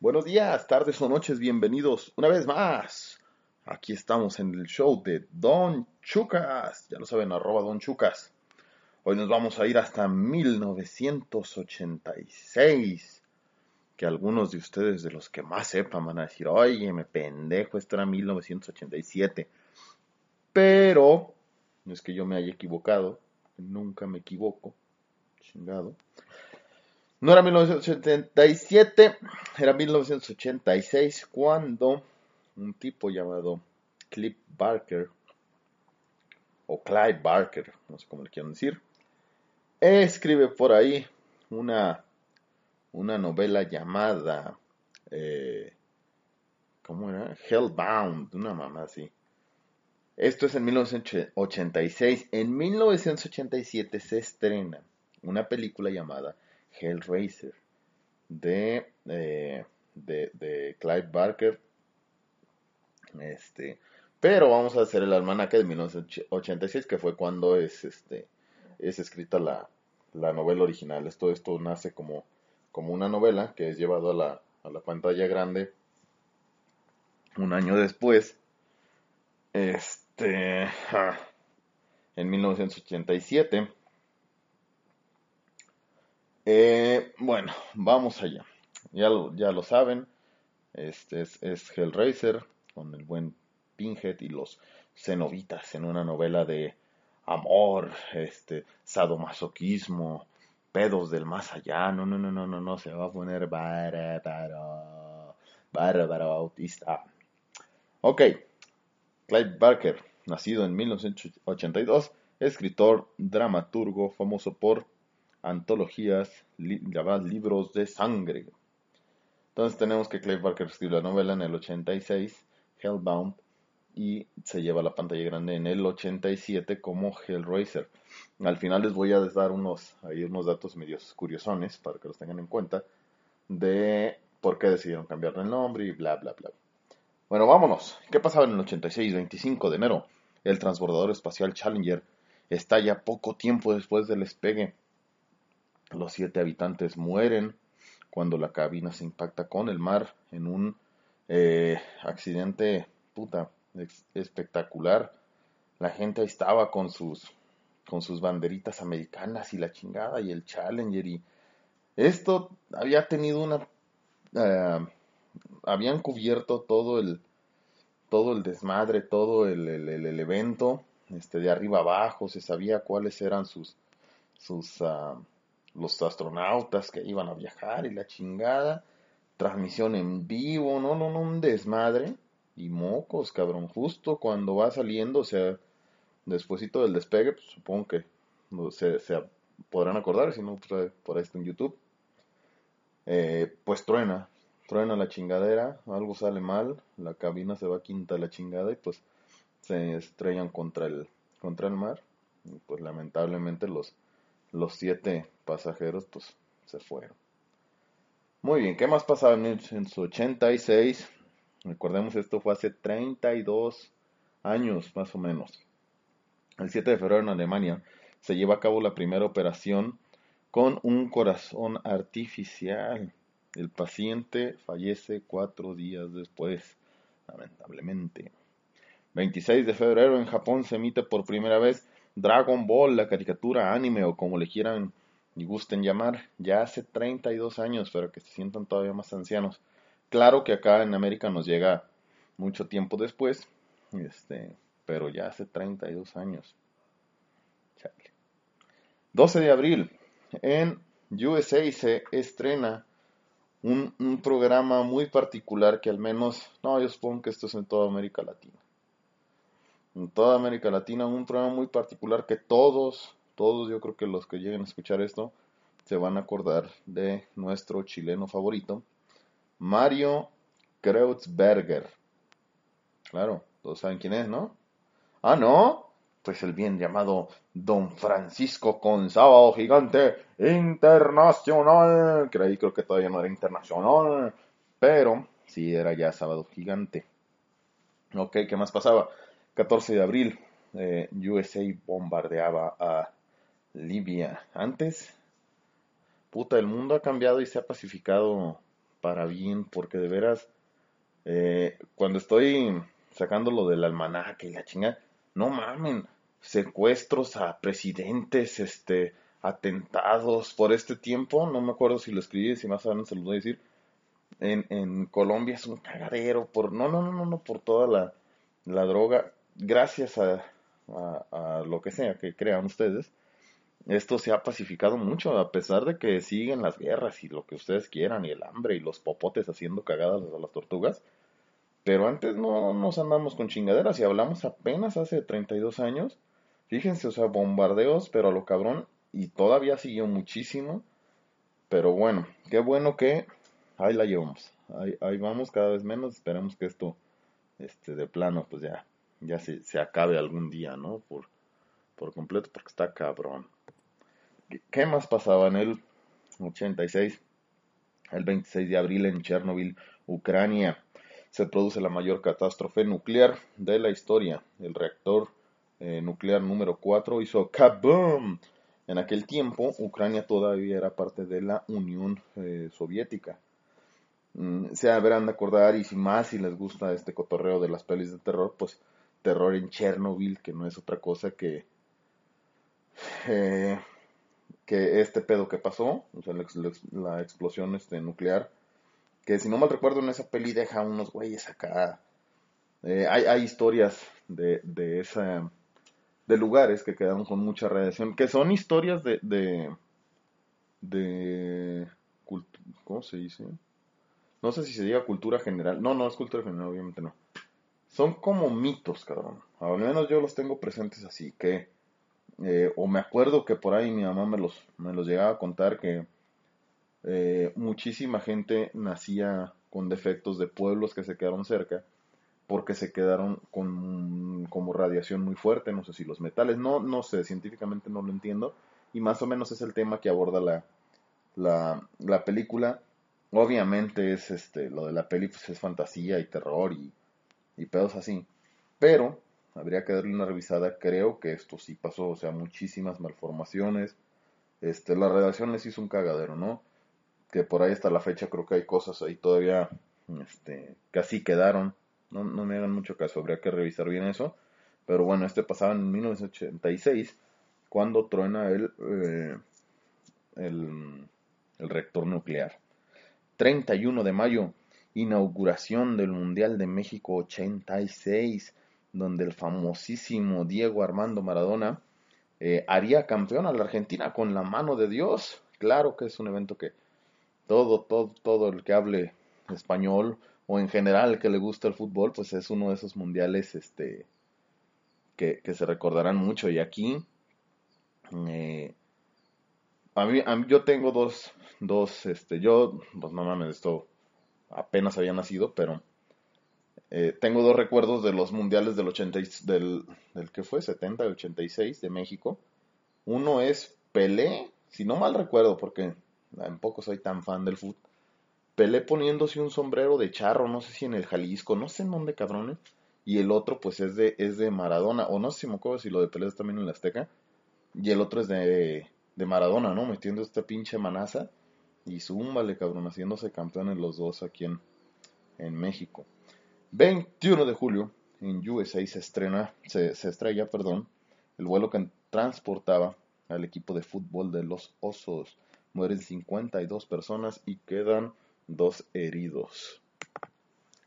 Buenos días, tardes o noches, bienvenidos una vez más. Aquí estamos en el show de Don Chucas. Ya lo saben, arroba Don Chucas. Hoy nos vamos a ir hasta 1986. Que algunos de ustedes, de los que más sepan, van a decir, oye, me pendejo, esto era 1987. Pero, no es que yo me haya equivocado, nunca me equivoco. Chingado. No era 1987, era 1986 cuando un tipo llamado Cliff Barker, o Clive Barker, no sé cómo le quieren decir, escribe por ahí una, una novela llamada, eh, ¿cómo era? Hellbound, una mamá así. Esto es en 1986. En 1987 se estrena una película llamada Hellraiser de, eh, de, de, Clive Barker. Este, pero vamos a hacer el almanaque de 1986, que fue cuando es, este, es escrita la, la novela original. Esto, esto nace como, como una novela que es llevado a la, a la pantalla grande un año después. Este, en 1987. Eh, bueno, vamos allá. Ya lo, ya lo saben. Este es, Hellraiser con el buen Pinhead y los cenobitas en una novela de amor, este, sadomasoquismo, pedos del más allá. No, no, no, no, no, no, se va a poner bárbaro, bárbaro autista. Ok, Clive Barker, nacido en 1982, escritor, dramaturgo, famoso por antologías llamadas libros de sangre. Entonces tenemos que Clive Barker escribió la novela en el 86, Hellbound, y se lleva la pantalla grande en el 87 como Hellraiser. Al final les voy a dar unos, ahí unos datos medios curiosones para que los tengan en cuenta de por qué decidieron cambiarle el nombre y bla bla bla. Bueno, vámonos. ¿Qué pasaba en el 86, 25 de enero? El transbordador espacial Challenger estalla poco tiempo después del despegue los siete habitantes mueren cuando la cabina se impacta con el mar en un eh, accidente puta espectacular. La gente estaba con sus con sus banderitas americanas y la chingada y el Challenger y esto había tenido una eh, habían cubierto todo el todo el desmadre, todo el, el, evento, este de arriba abajo, se sabía cuáles eran sus sus ah, los astronautas que iban a viajar y la chingada, transmisión en vivo, no, no, no, un desmadre. Y mocos, cabrón, justo cuando va saliendo, o sea, despuesito del despegue, pues, supongo que se, se, podrán acordar, si no, pues, por ahí está en YouTube. Eh, pues truena, truena la chingadera, algo sale mal, la cabina se va quinta la chingada y pues se estrellan contra el, contra el mar. Y pues lamentablemente los, los siete pasajeros pues se fueron. Muy bien, ¿qué más pasaba en 1986? Recordemos, esto fue hace 32 años más o menos. El 7 de febrero en Alemania se lleva a cabo la primera operación con un corazón artificial. El paciente fallece cuatro días después, lamentablemente. 26 de febrero en Japón se emite por primera vez Dragon Ball, la caricatura anime o como le quieran y gusten llamar, ya hace 32 años, pero que se sientan todavía más ancianos. Claro que acá en América nos llega mucho tiempo después, este, pero ya hace 32 años. 12 de abril, en USA se estrena un, un, programa muy particular que al menos, no, yo supongo que esto es en toda América Latina en toda América Latina, un programa muy particular que todos, todos yo creo que los que lleguen a escuchar esto se van a acordar de nuestro chileno favorito, Mario Kreutzberger. Claro, todos saben quién es, ¿no? Ah, no, pues el bien llamado Don Francisco con sábado gigante internacional, ahí creo que todavía no era internacional, pero sí era ya sábado gigante. Ok, ¿qué más pasaba? 14 de abril, eh, USA bombardeaba a Libia. Antes, puta, el mundo ha cambiado y se ha pacificado para bien, porque de veras, eh, cuando estoy sacando lo del almanaque y la chinga, no mamen, secuestros a presidentes, este, atentados por este tiempo, no me acuerdo si lo escribí, si más adelante se lo voy a decir, en, en Colombia es un cagadero, por, no, no, no, no, por toda la, la droga, gracias a, a, lo que sea que crean ustedes, esto se ha pacificado mucho, a pesar de que siguen las guerras y lo que ustedes quieran, y el hambre y los popotes haciendo cagadas a las tortugas. Pero antes no nos andamos con chingaderas y hablamos apenas hace 32 años. Fíjense, o sea, bombardeos, pero a lo cabrón, y todavía siguió muchísimo. Pero bueno, qué bueno que ahí la llevamos. Ahí, vamos cada vez menos. Esperemos que esto, este, de plano, pues ya, ya se, se acabe algún día, ¿no? Por, por completo, porque está cabrón. ¿Qué más pasaba en el 86? El 26 de abril en Chernobyl, Ucrania, se produce la mayor catástrofe nuclear de la historia. El reactor eh, nuclear número 4 hizo kaboom. En aquel tiempo, Ucrania todavía era parte de la Unión eh, Soviética. Mm, se habrán de acordar, y si más si les gusta este cotorreo de las pelis de terror, pues terror en Chernobyl, que no es otra cosa que eh, que este pedo que pasó, o sea, la, explosión este, nuclear, que si no mal recuerdo en esa peli deja unos güeyes acá. Eh, hay, hay, historias de, de, esa, de lugares que quedaron con mucha radiación, que son historias de, de, de ¿cómo se dice? No sé si se diga cultura general. No, no es cultura general, obviamente no. Son como mitos, cabrón. Al menos yo los tengo presentes así, que eh, o me acuerdo que por ahí mi mamá me los, me los llegaba a contar que eh, muchísima gente nacía con defectos de pueblos que se quedaron cerca porque se quedaron con como radiación muy fuerte, no sé si los metales, no, no sé, científicamente no lo entiendo, y más o menos es el tema que aborda la, la, la película. Obviamente es este, lo de la peli pues es fantasía y terror y, y pedos así, pero habría que darle una revisada. Creo que esto sí pasó, o sea, muchísimas malformaciones. Este, la redacción les hizo un cagadero, ¿no? Que por ahí hasta la fecha creo que hay cosas ahí todavía este, que así quedaron. No, no me hagan mucho caso, habría que revisar bien eso. Pero bueno, este pasaba en 1986, cuando truena el, eh, el, el reactor nuclear. 31 de mayo, inauguración del Mundial de México 86 donde el famosísimo Diego Armando Maradona eh, haría campeón a la Argentina con la mano de Dios. Claro que es un evento que todo, todo, todo el que hable español o en general que le gusta el fútbol, pues es uno de esos mundiales este, que, que se recordarán mucho. Y aquí, eh, a, mí, yo tengo dos, dos, este, yo, pues no mames, esto apenas había nacido, pero eh, tengo dos recuerdos de los mundiales del 80, del, del que fue 70 y 86 de México. Uno es Pelé, si no mal recuerdo, porque tampoco soy tan fan del fútbol. Pelé poniéndose un sombrero de charro, no sé si en el Jalisco, no sé en dónde cabrones. Y el otro pues es de, es de Maradona, o no sé si me acuerdo si lo de Pelé es también en la Azteca. Y el otro es de, de Maradona, ¿no? Metiendo esta pinche manaza. Y zúmbale, cabrón, haciéndose campeones los dos aquí en, en México. 21 de julio, en USA se estrena, se, estrella, perdón, el vuelo que transportaba al equipo de fútbol de los Osos. Mueren 52 personas y quedan dos heridos.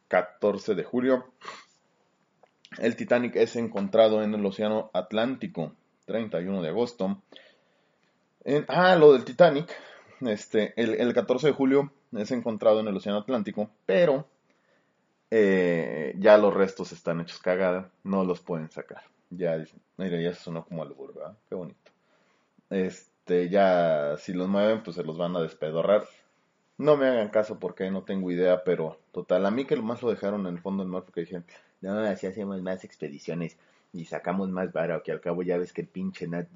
14 de julio, el Titanic es encontrado en el Océano Atlántico. 31 de agosto. En, ah, lo del Titanic. Este, el 14 de julio es encontrado en el Océano Atlántico, pero eh, ya los restos están hechos cagada, no los pueden sacar. Ya, mira, ya sonó como al ¿verdad? Qué bonito. Este, ya, si los mueven, pues se los van a despedorrar. No me hagan caso porque no tengo idea, pero total, a mí que lo más lo dejaron en el fondo del mar porque dijeron, no, así hacemos más expediciones y sacamos más vara, que al cabo ya ves que el pinche Nat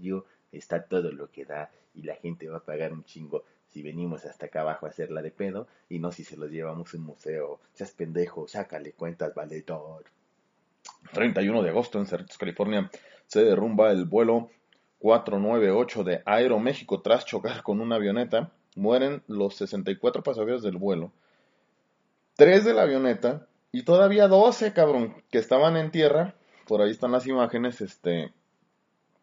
está todo lo que da y la gente va a pagar un chingo si venimos hasta acá abajo a hacerla de pedo y no si se los llevamos a un museo. Seas pendejo, sácale cuentas, valedor. 31 de agosto en Cerritos, California, se derrumba el vuelo 498 de Aeroméxico tras chocar con una avioneta. Mueren los 64 pasajeros del vuelo tres de la avioneta y todavía 12, cabrón, que estaban en tierra. Por ahí están las imágenes, este,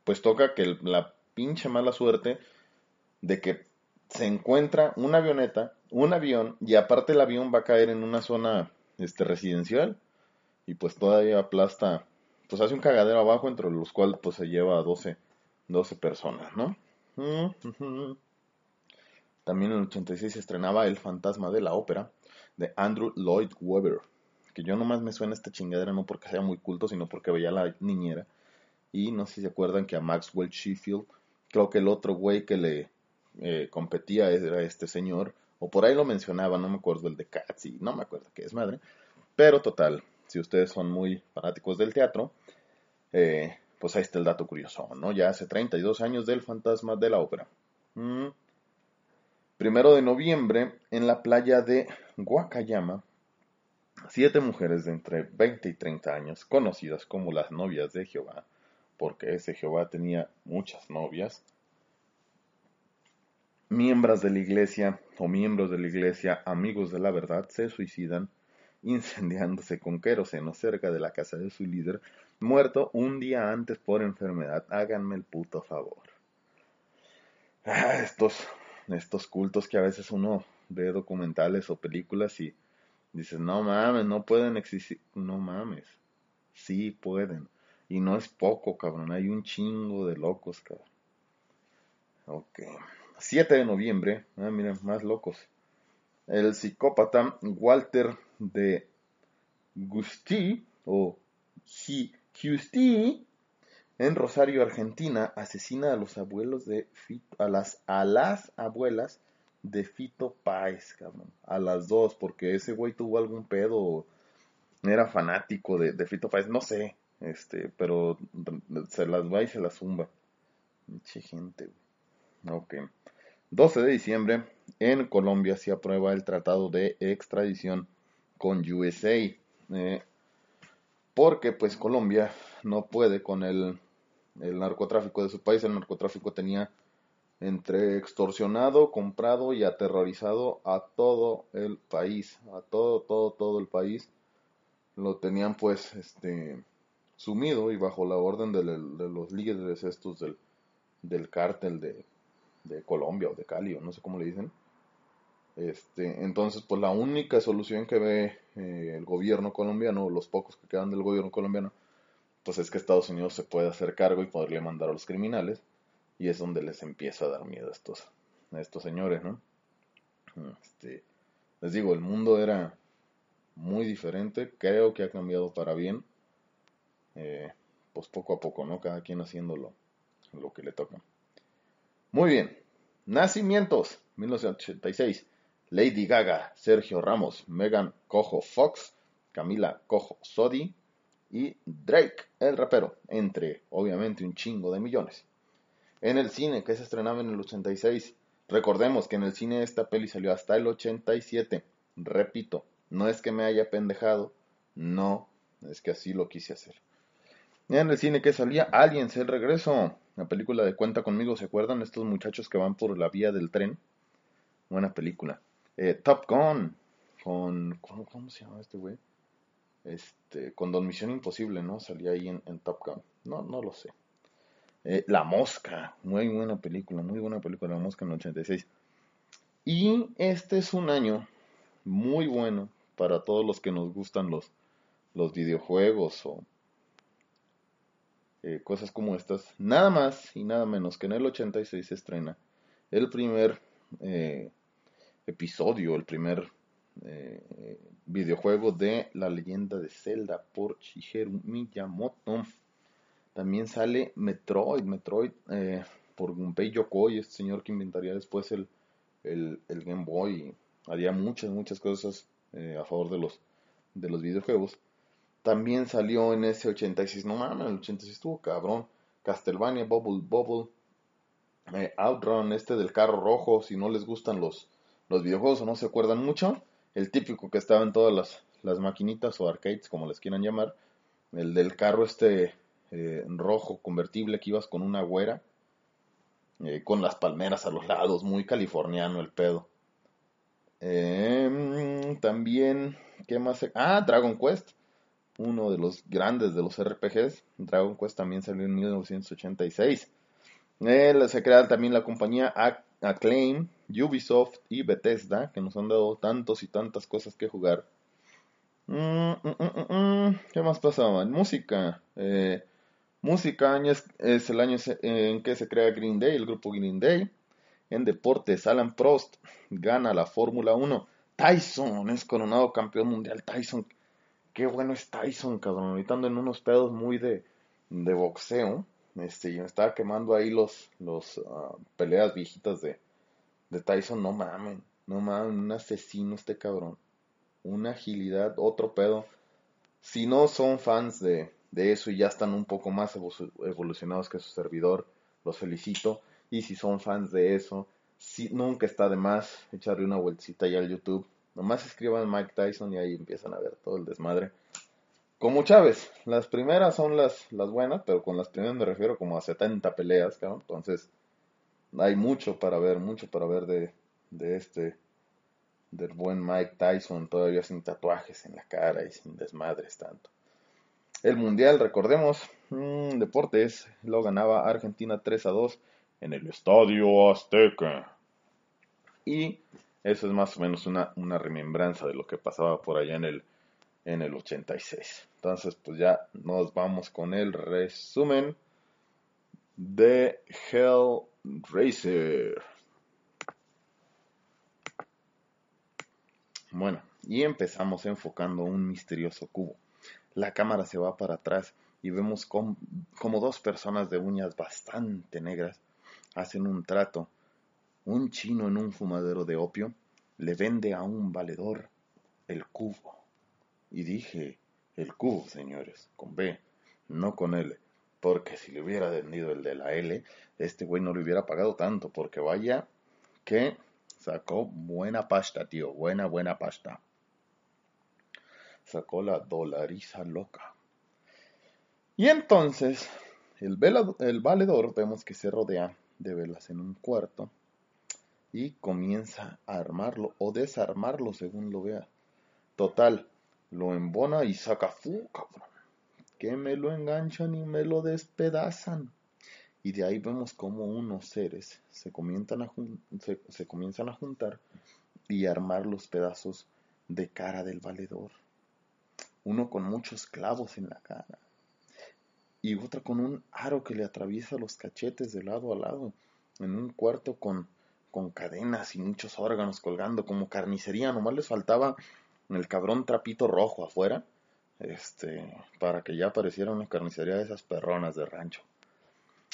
pues toca que la pinche mala suerte de que se encuentra una avioneta, un avión, y aparte el avión va a caer en una zona este, residencial, y pues todavía aplasta, pues hace un cagadero abajo, entre los cuales pues se lleva a 12, 12 personas, ¿no? También en el 86 se estrenaba El fantasma de la ópera de Andrew Lloyd Webber, que yo nomás me suena esta chingadera no porque sea muy culto, sino porque veía la niñera. Y no sé si se acuerdan que a Maxwell Sheffield, creo que el otro güey que le eh, competía era este señor, o por ahí lo mencionaba, no me acuerdo el de y no me acuerdo qué es madre. Pero total, si ustedes son muy fanáticos del teatro, eh, pues ahí está el dato curioso, ¿no? Ya hace 32 años del fantasma de la ópera. Mm. Primero de noviembre, en la playa de Wakayama, siete mujeres de entre 20 y 30 años, conocidas como las novias de Jehová, porque ese Jehová tenía muchas novias, miembros de la iglesia o miembros de la iglesia, amigos de la verdad, se suicidan incendiándose con queroseno cerca de la casa de su líder, muerto un día antes por enfermedad. Háganme el puto favor. Ah, estos, estos cultos que a veces uno ve documentales o películas y dices, no mames, no pueden existir. No mames, sí pueden. Y no es poco, cabrón. Hay un chingo de locos, cabrón. Ok. 7 de noviembre. Ah, miren, más locos. El psicópata Walter de Gusti o Giusti en Rosario, Argentina, asesina a los abuelos de Fito, a las, a las abuelas de Fito Páez, cabrón. A las dos, porque ese güey tuvo algún pedo, era fanático de, Fito Páez, no sé, este, pero se las va y se las zumba. Mucha gente, Ok. 12 de diciembre, en Colombia se aprueba el tratado de extradición con USA. Eh, porque pues Colombia no puede con el, el narcotráfico de su país. El narcotráfico tenía entre extorsionado, comprado y aterrorizado a todo el país, a todo, todo, todo el país. Lo tenían pues este sumido y bajo la orden de, los líderes estos del, del cártel de, de Colombia o de Cali o no sé cómo le dicen. Este, entonces, pues la única solución que ve eh, el gobierno colombiano, o los pocos que quedan del gobierno colombiano, pues es que Estados Unidos se puede hacer cargo y podría mandar a los criminales, y es donde les empieza a dar miedo a estos, a estos señores, ¿no? Este, les digo, el mundo era muy diferente, creo que ha cambiado para bien, eh, pues poco a poco, ¿no? Cada quien haciendo lo, lo que le toca. Muy bien, nacimientos, 1986. Lady Gaga, Sergio Ramos, Megan Cojo Fox, Camila Cojo Sodi y Drake, el rapero, entre obviamente un chingo de millones. En el cine, que se estrenaba en el 86, recordemos que en el cine esta peli salió hasta el 87. Repito, no es que me haya pendejado, no, es que así lo quise hacer. En el cine que salía Aliens, el regreso, la película de Cuenta conmigo, ¿se acuerdan? Estos muchachos que van por la vía del tren. Buena película. Eh, Top Gun, con, ¿cómo, se llama este güey? Este, con Don Misión Imposible, ¿no? Salía ahí en, Top Gun. No, no lo sé. Eh, la Mosca, muy buena película, muy buena película, La Mosca en el 86. Y este es un año muy bueno para todos los que nos gustan los, los videojuegos o eh, cosas como estas. Nada más y nada menos que en el 86 se estrena el primer episodio, el primer eh, videojuego de La leyenda de Zelda por Shigeru Miyamoto. También sale Metroid, Metroid eh, por Gunpei Yokoi, este señor que inventaría después el, el, Game Boy. Haría muchas, muchas cosas eh, a favor de los, de los videojuegos. También salió en ese 86, no mames, el 86 estuvo cabrón. Castlevania, Bubble Bubble, Outrun, este del carro rojo, si no les gustan los, los videojuegos o no se acuerdan mucho, el típico que estaba en todas las, las maquinitas o arcades, como les quieran llamar, el del carro este eh, rojo convertible que ibas con una güera, eh, con las palmeras a los lados, muy californiano el pedo. Em, también, ¿qué más? Ah, Dragon Quest, uno de los grandes de los RPGs. Dragon Quest también salió en 1986. se crea también la compañía Acclaim, Ubisoft y Bethesda, que nos han dado tantos y tantas cosas que jugar. Mm, mm, mm, ¿Qué más pasaba? Música. Eh, música es, es, el año en que se crea Green Day, el grupo Green Day. En deportes, Alan Prost gana la Fórmula 1. Tyson es coronado campeón mundial. Tyson, qué bueno es Tyson, cabrón. Ahorita ando en unos pedos muy de, de boxeo. Este, yo me estaba quemando ahí los, los ah, peleas viejitas de, de Tyson. No mamen, no mamen, un asesino este cabrón. Una agilidad, otro pedo. Si no son fans de, de eso y ya están un poco más evolucionados que su servidor, los felicito. Y si son fans de eso, si, nunca está de más echarle una vueltita ya al YouTube. Nomás escriban Mike Tyson y ahí empiezan a ver todo el desmadre. Como Chávez, las primeras son las, buenas, pero con las primeras me refiero como a 70 peleas. Entonces, hay mucho para ver, mucho para ver de, este, del buen Mike Tyson, todavía sin tatuajes en la cara y sin desmadres tanto. El Mundial, recordemos, mmm, deportes, lo ganaba Argentina 3 a 2 en el Estadio Azteca. Y eso es más o menos una, remembranza de lo que pasaba por allá en el, en el 86. Entonces, pues ya nos vamos con el resumen de Hellraiser. Bueno, y empezamos enfocando un misterioso cubo. La cámara se va para atrás y vemos como dos personas de uñas bastante negras hacen un trato. Un chino en un fumadero de opio le vende a un valedor el cubo. Y dije, el cubo, señores, con B, no con L, porque si le hubiera vendido el de la L, este güey no le hubiera pagado tanto, porque vaya que sacó buena pasta, tío, buena, buena pasta. Sacó la dolariza loca. Y entonces, el, el valedor vemos que se rodea de velas en un cuarto y comienza a armarlo o desarmarlo según lo vea. Total, lo embona y saca fu, cabrón. Que me lo enganchan y me lo despedazan. Y de ahí vemos como unos seres se comienzan a, se comienzan a juntar y armar los pedazos de cara del valedor. Uno con muchos clavos en la cara, y otra con un aro que le atraviesa los cachetes de lado a lado, en un cuarto con, con cadenas y muchos órganos colgando como carnicería, nomás les faltaba el cabrón trapito rojo afuera, este, para que ya apareciera una carnicería de esas perronas de rancho.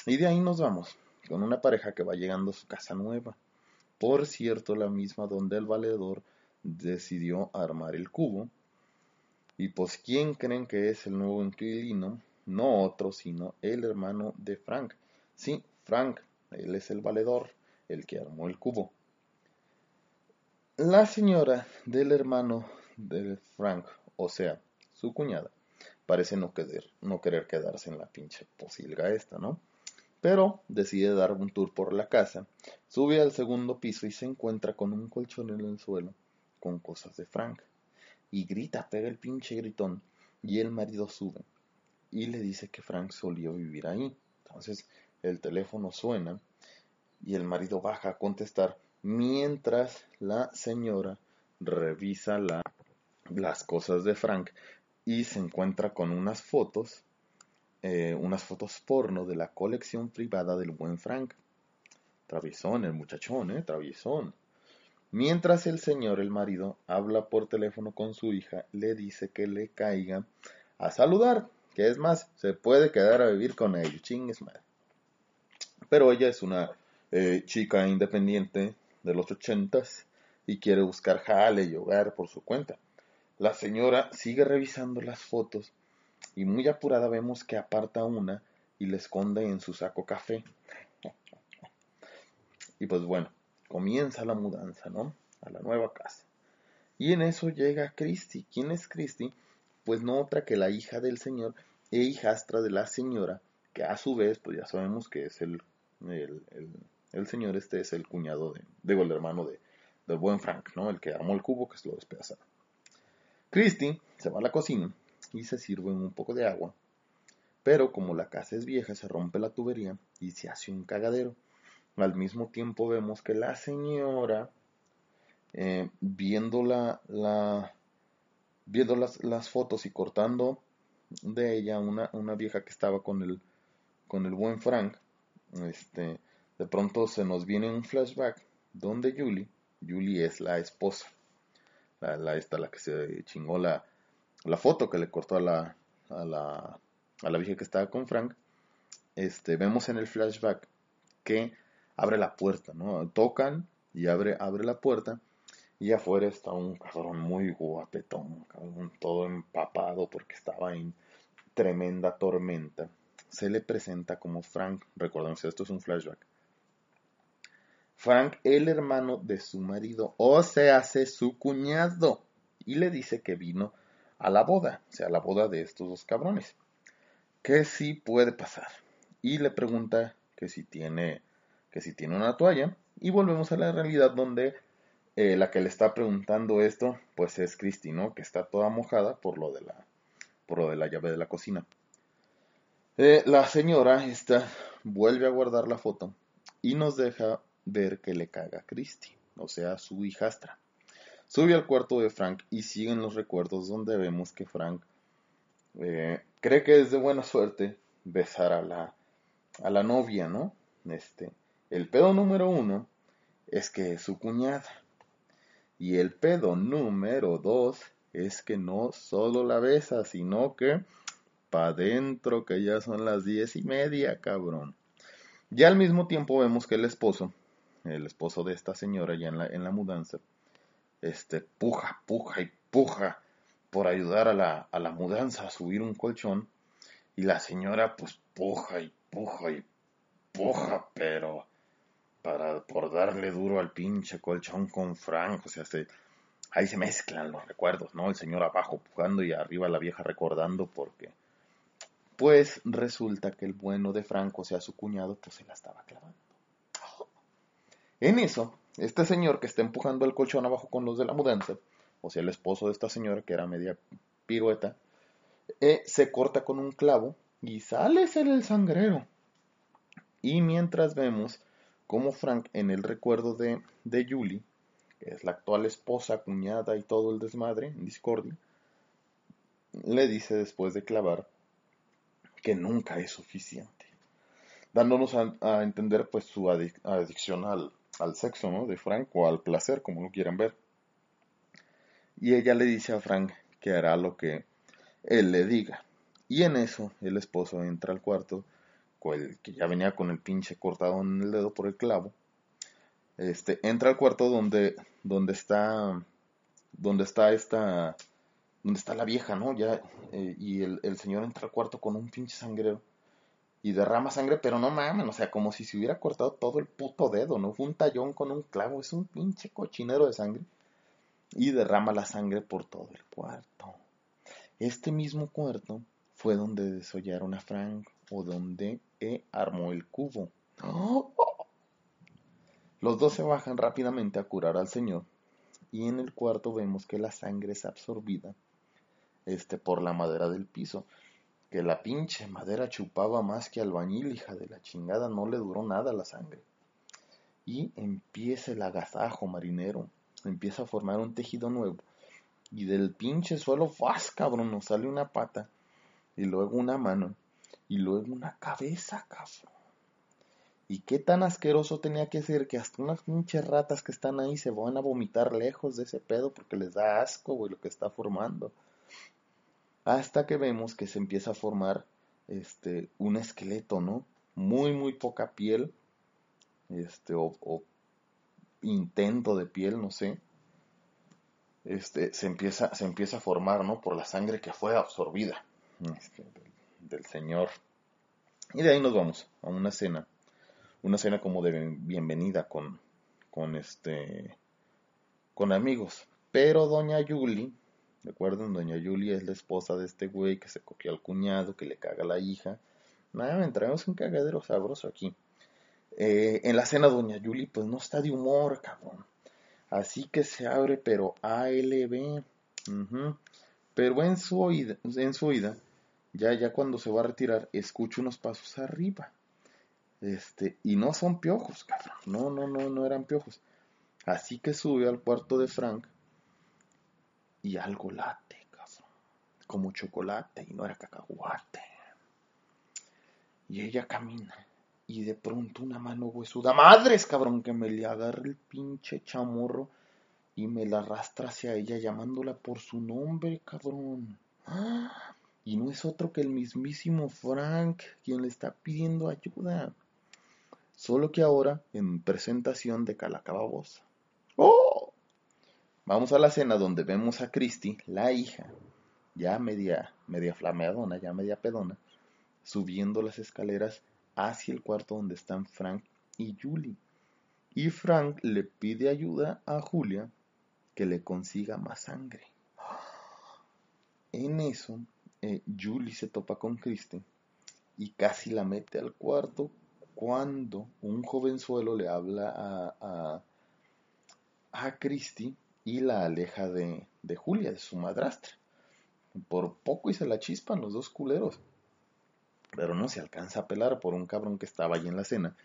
Y de ahí nos vamos, con una pareja que va llegando a su casa nueva. Por cierto, la misma donde el valedor decidió armar el cubo. Y pues, ¿quién creen que es el nuevo inquilino? no otro, sino el hermano de Frank. Sí, Frank, él es el valedor, el que armó el cubo. La señora del hermano de Frank, o sea, su cuñada, parece no querer, quedarse en la pinche posilga esta, ¿no? Pero decide dar un tour por la casa, sube al segundo piso y se encuentra con un colchón en el suelo con cosas de Frank. Y grita, pega el pinche gritón, y el marido sube y le dice que Frank solía vivir ahí. Entonces el teléfono suena y el marido baja a contestar mientras la señora revisa la, las cosas de Frank y se encuentra con unas fotos, eh, unas fotos porno de la colección privada del buen Frank. Traviesón, el muchachón, ¿eh? Traviesón. Mientras el señor, el marido, habla por teléfono con su hija, le dice que le caiga a saludar que es más, se puede quedar a vivir con ellos, chingues madre. Pero ella es una eh, chica independiente de los ochentas y quiere buscar jale y hogar por su cuenta. La señora sigue revisando las fotos y muy apurada vemos que aparta una y la esconde en su saco café. Y pues bueno, comienza la mudanza, ¿no? A la nueva casa. Y en eso llega Christy. ¿Quién es Christy? Pues no otra que la hija del señor e hijastra de la señora, que a su vez, pues ya sabemos que es el, señor, este es el cuñado de, digo, el hermano de, del buen Frank, ¿no? El que armó el cubo que es lo despedazado. Christy se va a la cocina y se sirve un poco de agua. Pero como la casa es vieja, se rompe la tubería y se hace un cagadero. Al mismo tiempo vemos que la señora, eh, viendo, la, viendo las, las, fotos y cortando de ella una, una vieja que estaba con el, con el buen Frank, este, de pronto se nos viene un flashback donde Julie, Julie es la esposa, la, esta, la que se chingó la, la foto que le cortó a la, a la, a la vieja que estaba con Frank, este, vemos en el flashback que abre la puerta, ¿no? Tocan y abre, abre la puerta y afuera está un cabrón muy guapetón, todo empapado porque estaba en tremenda tormenta. Se le presenta como Frank, recordemos, esto es un flashback. Frank, el hermano de su marido, o se hace su cuñado, y le dice que vino a la boda, o sea, a la boda de estos dos cabrones, que sí puede pasar. Y le pregunta que si tiene, que si tiene una toalla, y volvemos a la realidad donde eh, la que le está preguntando esto, pues es Christy, ¿no? Que está toda mojada por lo de la, por lo de la llave de la cocina. Eh, la señora esta vuelve a guardar la foto y nos deja ver que le caga a Christy, o sea, su hijastra. Sube al cuarto de Frank y siguen los recuerdos donde vemos que Frank eh, cree que es de buena suerte besar a la, a la novia, ¿no? Este, el pedo número uno es que es su cuñada. Y el pedo número dos es que no solo la besa, sino que pa' dentro, que ya son las diez y media, cabrón. Y al mismo tiempo vemos que el esposo el esposo de esta señora ya en la, en la mudanza, este, puja, puja y puja por ayudar a la, a la mudanza a subir un colchón. Y la señora pues puja y puja y puja, pero para por darle duro al pinche colchón con Frank, o sea, ahí se mezclan los recuerdos, ¿no? El señor abajo pujando y arriba la vieja recordando porque pues resulta que el bueno de Franco, o sea, su cuñado, pues se la estaba clavando. En eso, este señor que está empujando el colchón abajo con los de la mudanza, o sea, el esposo de esta señora que era media pirueta, eh, se corta con un clavo y sale ser el sangrero. Y mientras vemos cómo Frank, en el recuerdo de, de Julie, que es la actual esposa, cuñada y todo el desmadre, en discordia, le dice después de clavar que nunca es suficiente, dándonos a, entender pues su adicción al, al sexo, ¿no? De Frank o al placer, como lo quieran ver. Y ella le dice a Frank que hará lo que él le diga. Y en eso el esposo entra al cuarto, que ya venía con el pinche cortado en el dedo por el clavo. Este, entra al cuarto donde, donde está, donde está esta, donde está la vieja, ¿no? Ya, eh, y el, señor entra al cuarto con un pinche sangrero y derrama sangre, pero no mames, o sea, como si se hubiera cortado todo el puto dedo, no fue un tallón con un clavo, es un pinche cochinero de sangre. Y derrama la sangre por todo el cuarto. Este mismo cuarto fue donde desollaron a Frank o donde e armó el cubo. Los dos se bajan rápidamente a curar al señor y en el cuarto vemos que la sangre es absorbida este, por la madera del piso que la pinche madera chupaba más que albañil, hija de la chingada, no le duró nada la sangre. Y empieza el agasajo marinero, empieza a formar un tejido nuevo. Y del pinche suelo, ¡faz, cabrón! Nos sale una pata, y luego una mano, y luego una cabeza, cabrón. ¿Y qué tan asqueroso tenía que ser que hasta unas pinches ratas que están ahí se van a vomitar lejos de ese pedo porque les da asco, güey, lo que está formando? Hasta que vemos que se empieza a formar este, un esqueleto, ¿no? Muy, muy poca piel, este, o, intento de piel, no sé, este, se, empieza, se empieza a formar, ¿no? Por la sangre que fue absorbida este, del, Señor. Y de ahí nos vamos a una cena, una cena como de bienvenida con, con este, con amigos. Pero doña Julie Recuerden, doña Julia es la esposa de este güey que se cogió al cuñado, que le caga a la hija. Nada, entramos un cagadero sabroso aquí. Eh, en la cena, doña Julie, pues no está de humor, cabrón. Así que se abre, pero ALB. Pero en su oída, en su oída, ya, ya cuando se va a retirar, escucho unos pasos arriba. Este, y no son piojos, cabrón. No, no, no, no eran piojos. Así que sube al cuarto de Frank y algo late, cabrón. Como chocolate y no era cacahuate. Y ella camina y de pronto una mano huesuda, madres, cabrón, que me le agarra el pinche chamorro y me la arrastra hacia ella llamándola por su nombre, cabrón. Y no es otro que el mismísimo Frank quien le está pidiendo ayuda. Solo que ahora en presentación de Calacababosa. Vamos a la cena donde vemos a Christy, la hija, ya media, media flameadona, ya media pedona, subiendo las escaleras hacia el cuarto donde están Frank y Julie. Y Frank le pide ayuda a Julia que le consiga más sangre. En eso, eh, Julie se topa con Christy y casi la mete al cuarto cuando un jovenzuelo le habla a, a, a Christy y la aleja de, de Julia, de su madrastra. Por poco y se la chispan los dos culeros. Pero no se alcanza a pelar por un cabrón que estaba allí en la cena,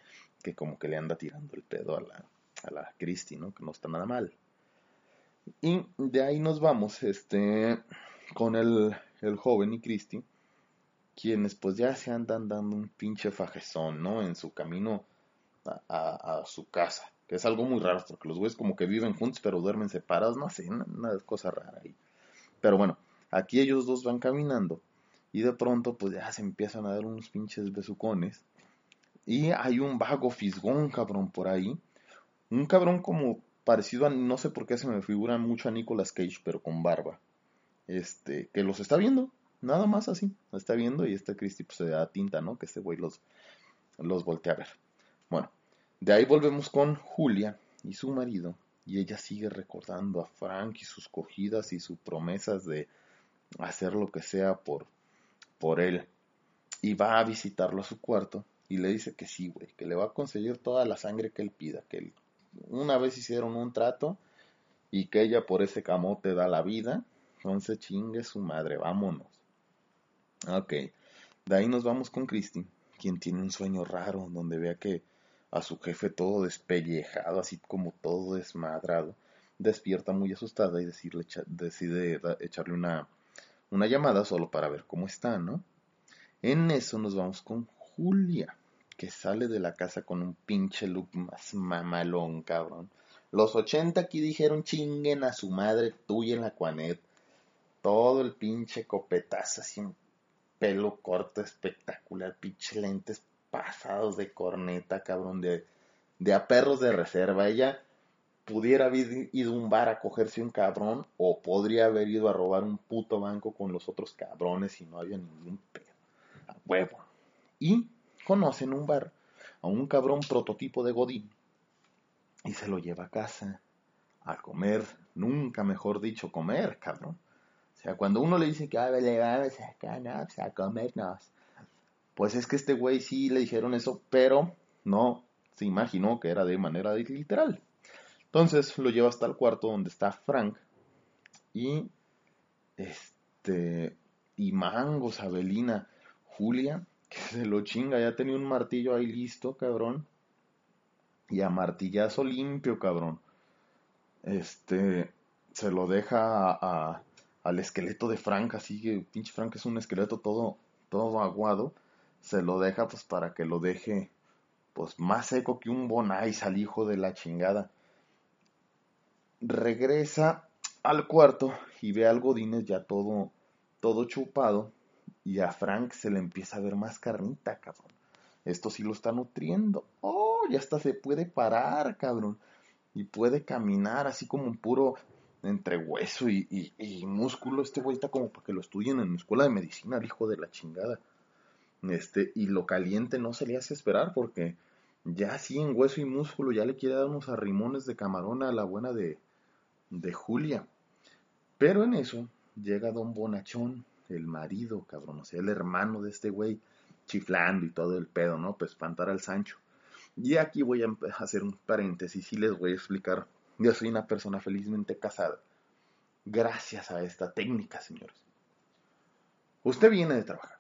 que como que le anda tirando el pedo a la, a la Christy, ¿no? Que no está nada mal. Y de ahí nos vamos, este, con el, el joven y Christy, quienes pues ya se andan dando un pinche fajezón, ¿no? En su camino a, a, su casa, es algo muy raro, porque los güeyes como que viven juntos, pero duermen separados, no sé, una, cosa rara ahí. Pero bueno, aquí ellos dos van caminando y de pronto, pues ya se empiezan a dar unos pinches besucones. Y hay un vago fisgón, cabrón, por ahí. Un cabrón como parecido a, no sé por qué se me figura mucho a Nicolas Cage, pero con barba. Este, que los está viendo, nada más así. Lo está viendo y este Christy pues se da tinta, ¿no? Que este güey los, los voltea a ver. Bueno, de ahí volvemos con Julia y su marido. Y ella sigue recordando a Frank y sus cogidas y sus promesas de hacer lo que sea por, por él y va a visitarlo a su cuarto y le dice que sí, güey, que le va a conseguir toda la sangre que él pida, que una vez hicieron un trato y que ella por ese camote da la vida, entonces chingue su madre, vámonos. Ok, de ahí nos vamos con Christy, quien tiene un sueño raro donde vea que a su jefe todo despellejado, así como todo desmadrado, despierta muy asustada y decirle, decide echarle una una llamada solo para ver cómo está, ¿no? En eso nos vamos con Julia, que sale de la casa con un pinche look más mamalón, cabrón. Los 80 aquí dijeron chinguen a su madre tuya en la Cuanet. Todo el pinche copetazo, así un pelo corto espectacular, pinche lentes pasados de corneta, cabrón, de, de a perros de reserva. Ella pudiera haber ido a un bar a cogerse un cabrón o podría haber ido a robar un puto banco con los otros cabrones y no había ningún pedo. A huevo. Y conocen un bar a un cabrón prototipo de Godín y se lo lleva a casa a comer, nunca mejor dicho comer, cabrón. O sea, cuando uno le dice que a le vamos acá, no, pues a comernos. Pues es que este güey sí le dijeron eso, pero no se imaginó que era de manera literal. Entonces lo lleva hasta el cuarto donde está Frank y este y Mangos, Abelina, Julia, que se lo chinga, ya tenía un martillo ahí listo, cabrón. Y a martillazo limpio, cabrón. Este se lo deja a, al esqueleto de Frank, así que pinche Frank es un esqueleto todo todo aguado, se lo deja pues para que lo deje pues más seco que un bonais al hijo de la chingada regresa al cuarto y ve al Godínez ya todo, todo chupado y a Frank se le empieza a ver más carnita, cabrón. Esto sí lo está nutriendo. Oh, ya hasta se puede parar, cabrón. Y puede caminar así como un puro entre hueso y, y, músculo. Este güey está como para que lo estudien en la escuela de medicina, el hijo de la chingada. Este, y lo caliente no se le hace esperar porque ya así en hueso y músculo ya le quiere dar unos arrimones de camarón a la buena de, de Julia. Pero en eso llega don Bonachón, el marido, cabrón, o sea, el hermano de este güey, chiflando y todo el pedo, ¿no? Pues espantar al Sancho. Y aquí voy a hacer un paréntesis y les voy a explicar Yo soy una persona felizmente casada. Gracias a esta técnica, señores. Usted viene de trabajar.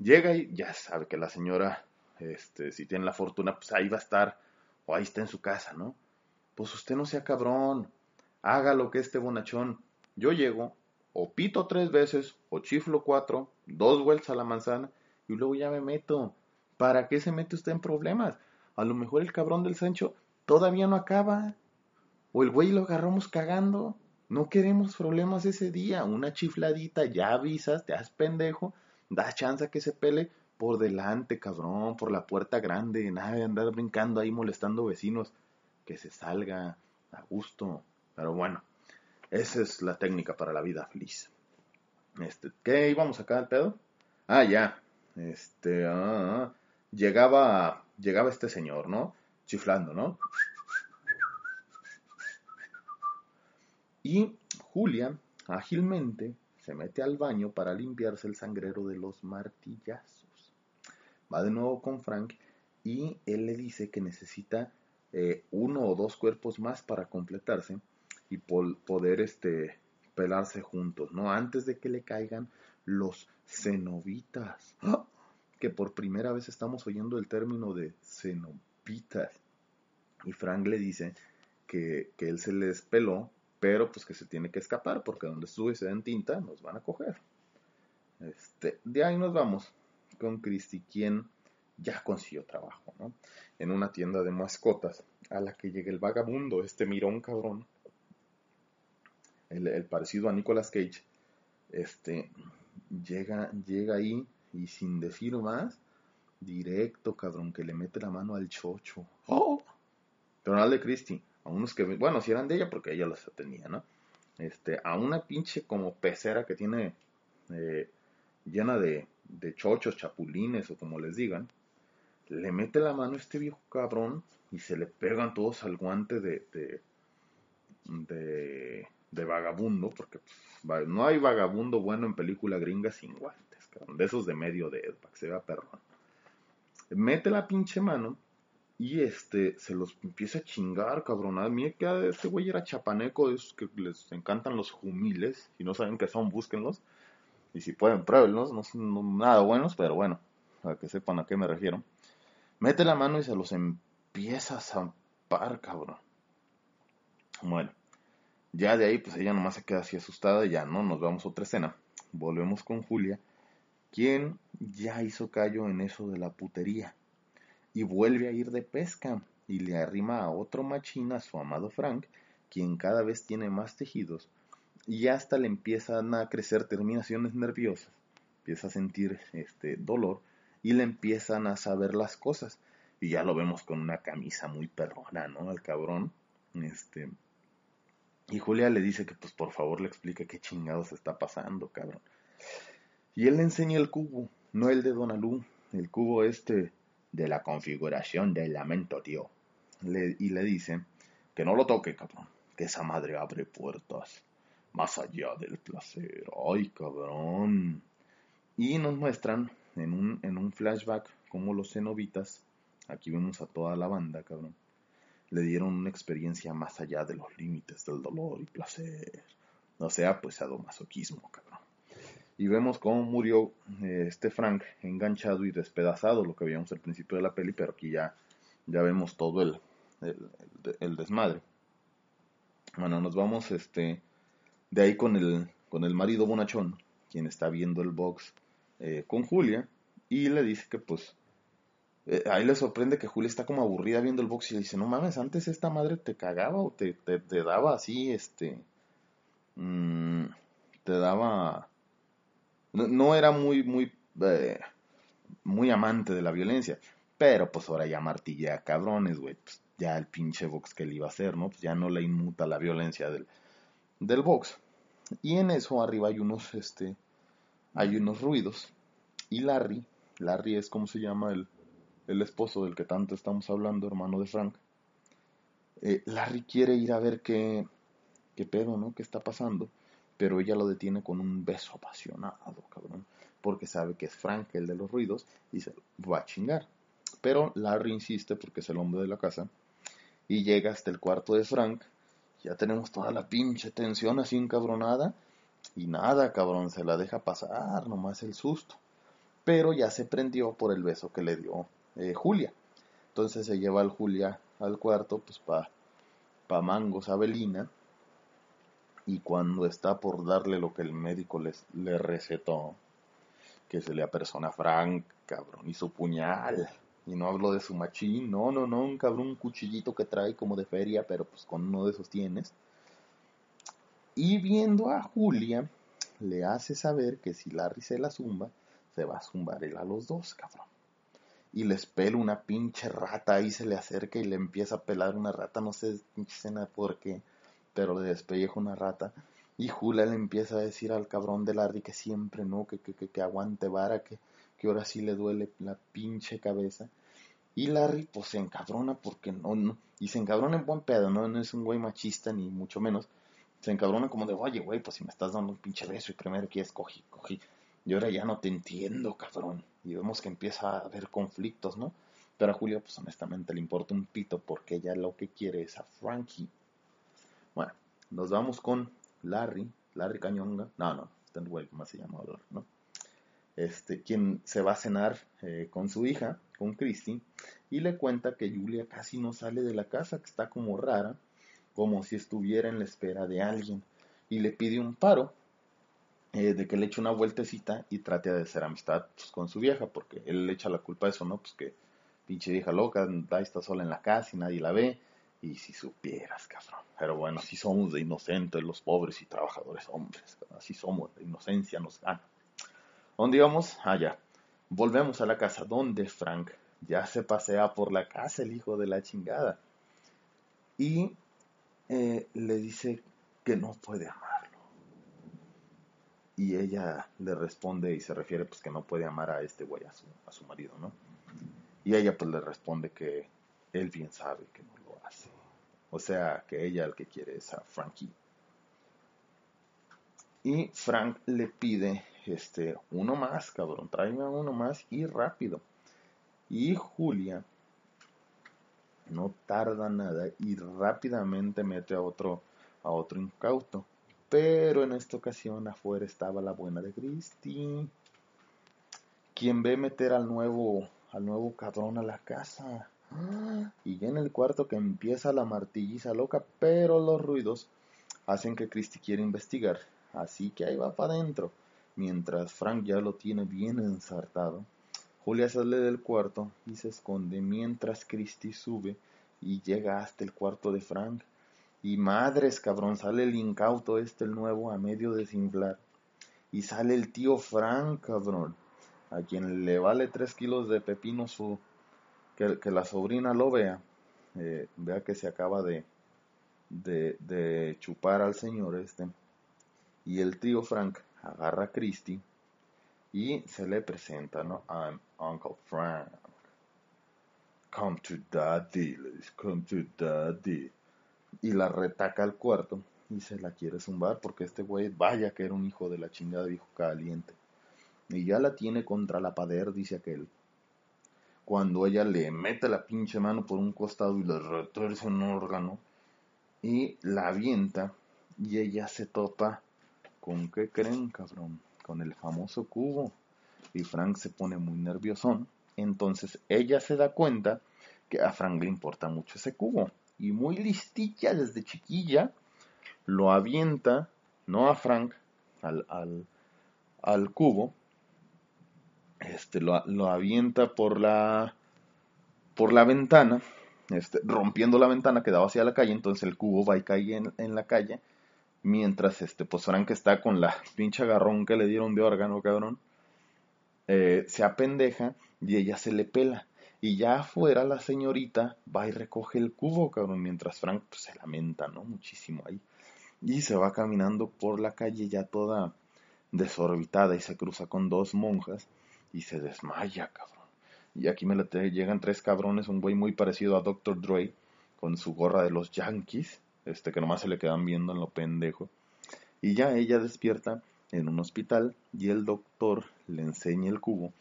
Llega y ya sabe que la señora, este, si tiene la fortuna, pues ahí va a estar, o ahí está en su casa, ¿no? Pues usted no sea cabrón. Haga lo que este bonachón. Yo llego, o pito tres veces, o chiflo cuatro, dos vueltas a la manzana, y luego ya me meto. ¿Para qué se mete usted en problemas? A lo mejor el cabrón del Sancho todavía no acaba. O el güey lo agarramos cagando. No queremos problemas ese día. Una chifladita, ya avisas, te haces pendejo, das chance a que se pele por delante, cabrón, por la puerta grande. Nada de andar brincando ahí molestando vecinos. Que se salga a gusto. Pero bueno, esa es la técnica para la vida feliz. Este, ¿Qué íbamos acá al pedo? Ah, ya. Este, ah, ah. llegaba, llegaba este señor, ¿no? Chiflando, ¿no? Y Julia ágilmente se mete al baño para limpiarse el sangrero de los martillazos. Va de nuevo con Frank y él le dice que necesita eh, uno o dos cuerpos más para completarse y poder este, pelarse juntos, ¿no? Antes de que le caigan los cenobitas. ¡Ah! Que por primera vez estamos oyendo el término de cenobitas. Y Frank le dice que, que él se les peló pero pues que se tiene que escapar porque donde sube se den tinta nos van a coger. Este, de ahí nos vamos con Christy, quien ya consiguió trabajo, ¿no? En una tienda de mascotas a la que llega el vagabundo, este mirón cabrón, el, parecido a Nicolas Cage, este, llega, llega ahí y sin decir más, directo, cabrón, que le mete la mano al chocho. ¡Oh! Pero no al de Christie, a unos que, bueno, si eran de ella porque ella los tenía, ¿no? Este, a una pinche como pecera que tiene eh, llena de, de chochos, chapulines o como les digan, le mete la mano a este viejo cabrón y se le pegan todos al guante de, de, de, vagabundo, porque pues, no hay vagabundo bueno en película gringa sin guantes, cabrón, de esos de medio de para que se vea perrón. Mete la pinche mano y este, se los empieza a chingar, cabrón. A mí que este güey era chapaneco, esos que les encantan los jumiles. Si no saben qué son, búsquenlos. Y si pueden, pruébenlos. No son nada buenos, pero bueno, para que sepan a qué me refiero. Mete la mano y se los empieza a zampar, cabrón. Bueno, ya de ahí, pues ella nomás se queda así asustada y ya no, nos vamos otra escena. Volvemos con Julia, quien ya hizo callo en eso de la putería y vuelve a ir de pesca y le arrima a otro machín, a su amado Frank, quien cada vez tiene más tejidos y hasta le empiezan a crecer terminaciones nerviosas, empieza a sentir este dolor y le empiezan a saber las cosas y ya lo vemos con una camisa muy perrona, ¿no? Al cabrón, este y Julia le dice que pues por favor le explique qué chingados está pasando, cabrón. Y él le enseña el cubo, no el de Donalú, el cubo este de la configuración del lamento, tío. y le dice que no lo toque, cabrón, que esa madre abre puertas más allá del placer. Ay, cabrón. Y nos muestran en un, en un flashback como los cenobitas, aquí vemos a toda la banda, cabrón, le dieron una experiencia más allá de los límites del dolor y placer. O sea, pues sadomasoquismo, cabrón y vemos cómo murió eh, este Frank enganchado y despedazado, lo que veíamos al principio de la peli, pero aquí ya, ya vemos todo el, el, desmadre. Bueno, nos vamos este, de ahí con el, con el marido bonachón, quien está viendo el box eh, con Julia, y le dice que pues eh, ahí le sorprende que Julia está como aburrida viendo el box y le dice, no mames, antes esta madre te cagaba o te, te, daba así, este, mm, te daba no, era muy, muy, eh, muy amante de la violencia. Pero pues ahora ya martilla cabrones, güey. Pues, ya el pinche box que le iba a hacer, ¿no? Pues ya no le inmuta la violencia del, del box. Y en eso arriba hay unos, este, hay unos ruidos. Y Larry, Larry es como se llama el, el esposo del que tanto estamos hablando, hermano de Frank. Eh, Larry quiere ir a ver qué, qué pedo, ¿no? ¿Qué está pasando? Pero ella lo detiene con un beso apasionado, cabrón, porque sabe que es Frank el de los ruidos y se va a chingar. Pero Larry insiste porque es el hombre de la casa y llega hasta el cuarto de Frank. Ya tenemos toda la pinche tensión así encabronada. Y nada, cabrón, se la deja pasar, nomás el susto. Pero ya se prendió por el beso que le dio eh, Julia. Entonces se lleva al Julia al cuarto, pues para pa mangos a Belina. Y cuando está por darle lo que el médico les, le recetó, que se le apersona Frank, cabrón, y su puñal. Y no hablo de su machín, no, no, no, un cabrón, un cuchillito que trae como de feria, pero pues con uno de esos tienes. Y viendo a Julia, le hace saber que si Larry se la zumba, se va a zumbar él a los dos, cabrón. Y les pela una pinche rata, ahí se le acerca y le empieza a pelar una rata, no sé, pinche escena por qué, pero le despelleja una rata. Y Julia le empieza a decir al cabrón de Larry que siempre no, que, que, que, que aguante vara, que, que ahora sí le duele la pinche cabeza. Y Larry, pues se encabrona porque no, no, y se encabrona en buen pedo, ¿no? No es un güey machista ni mucho menos. Se encabrona como de, oye, güey, pues si me estás dando un pinche beso y primero quieres cogí, cogí. Y ahora ya no te entiendo, cabrón. Y vemos que empieza a haber conflictos, ¿no? Pero a Julia, pues honestamente le importa un pito porque ella lo que quiere es a Frankie. Bueno, nos vamos con Larry, Larry Cañonga. No, no, güey, ¿cómo se llama? ¿no? Este, quien se va a cenar eh, con su hija, con Christy, y le cuenta que Julia casi no sale de la casa, que está como rara, como si estuviera en la espera de alguien, y le pide un paro eh, de que le eche una vueltecita y trate de hacer amistad pues, con su vieja, porque él le echa la culpa de eso, ¿no? Pues que pinche vieja loca, está sola en la casa y nadie la ve, y si supieras, cabrón. Pero bueno, así somos de inocentes los pobres y trabajadores hombres, así somos, de inocencia nos gana. ¿Dónde íbamos? Allá. Ah, Volvemos a la casa donde Frank ya se pasea por la casa, el hijo de la chingada. Y eh, le dice que no puede amarlo. Y ella le responde y se refiere pues que no puede amar a este güey, a su, a su marido, ¿no? Y ella pues le responde que él bien sabe que no. O sea, que ella el que quiere es a Frankie. Y Frank le pide este, uno más, cabrón, tráeme uno más y rápido. Y Julia no tarda nada y rápidamente mete a otro, a otro incauto. Pero en esta ocasión afuera estaba la buena de Christy, quien ve meter al nuevo, al nuevo cabrón a la casa. Y ya en el cuarto que empieza la martilliza loca, pero los ruidos hacen que Christy quiera investigar. Así que ahí va para adentro. Mientras Frank ya lo tiene bien ensartado, Julia sale del cuarto y se esconde mientras Christy sube y llega hasta el cuarto de Frank. Y madres, cabrón, sale el incauto este, el nuevo, a medio desinflar. Y sale el tío Frank, cabrón, a quien le vale tres kilos de pepino su... Que, la sobrina lo vea. Eh, vea que se acaba de, de, de chupar al señor este. Y el tío Frank agarra a Christy y se le presenta, ¿no? I'm Uncle Frank. Come to daddy, come to daddy. Y la retaca al cuarto y se la quiere zumbar porque este güey, vaya que era un hijo de la chingada viejo caliente. Y ya la tiene contra la pader, dice aquel. Cuando ella le mete la pinche mano por un costado y le retuerce un órgano y la avienta y ella se topa ¿Con qué creen, cabrón? Con el famoso cubo. Y Frank se pone muy nerviosón. Entonces ella se da cuenta que a Frank le importa mucho ese cubo. Y muy listilla desde chiquilla, lo avienta, no a Frank, al, al, al cubo. Este, lo, avienta por la, por la ventana, este, rompiendo la ventana que daba hacia la calle. Entonces el cubo va y cae en, en la calle Mientras, este, pues Frank está con la pinche agarrón que le dieron de órgano, cabrón. Eh, se apendeja y ella se le pela. Y ya afuera la señorita va y recoge el cubo, cabrón, mientras Frank pues, se lamenta, ¿no? Muchísimo ahí. Y se va caminando por la calle ya toda desorbitada y se cruza con dos monjas y se desmaya, cabrón. Y aquí me le llegan tres cabrones, un güey muy parecido a Dr. Dre, con su gorra de los Yankees, este, que nomás se le quedan viendo en lo pendejo. Y ya ella despierta en un hospital y el doctor le enseña el cubo,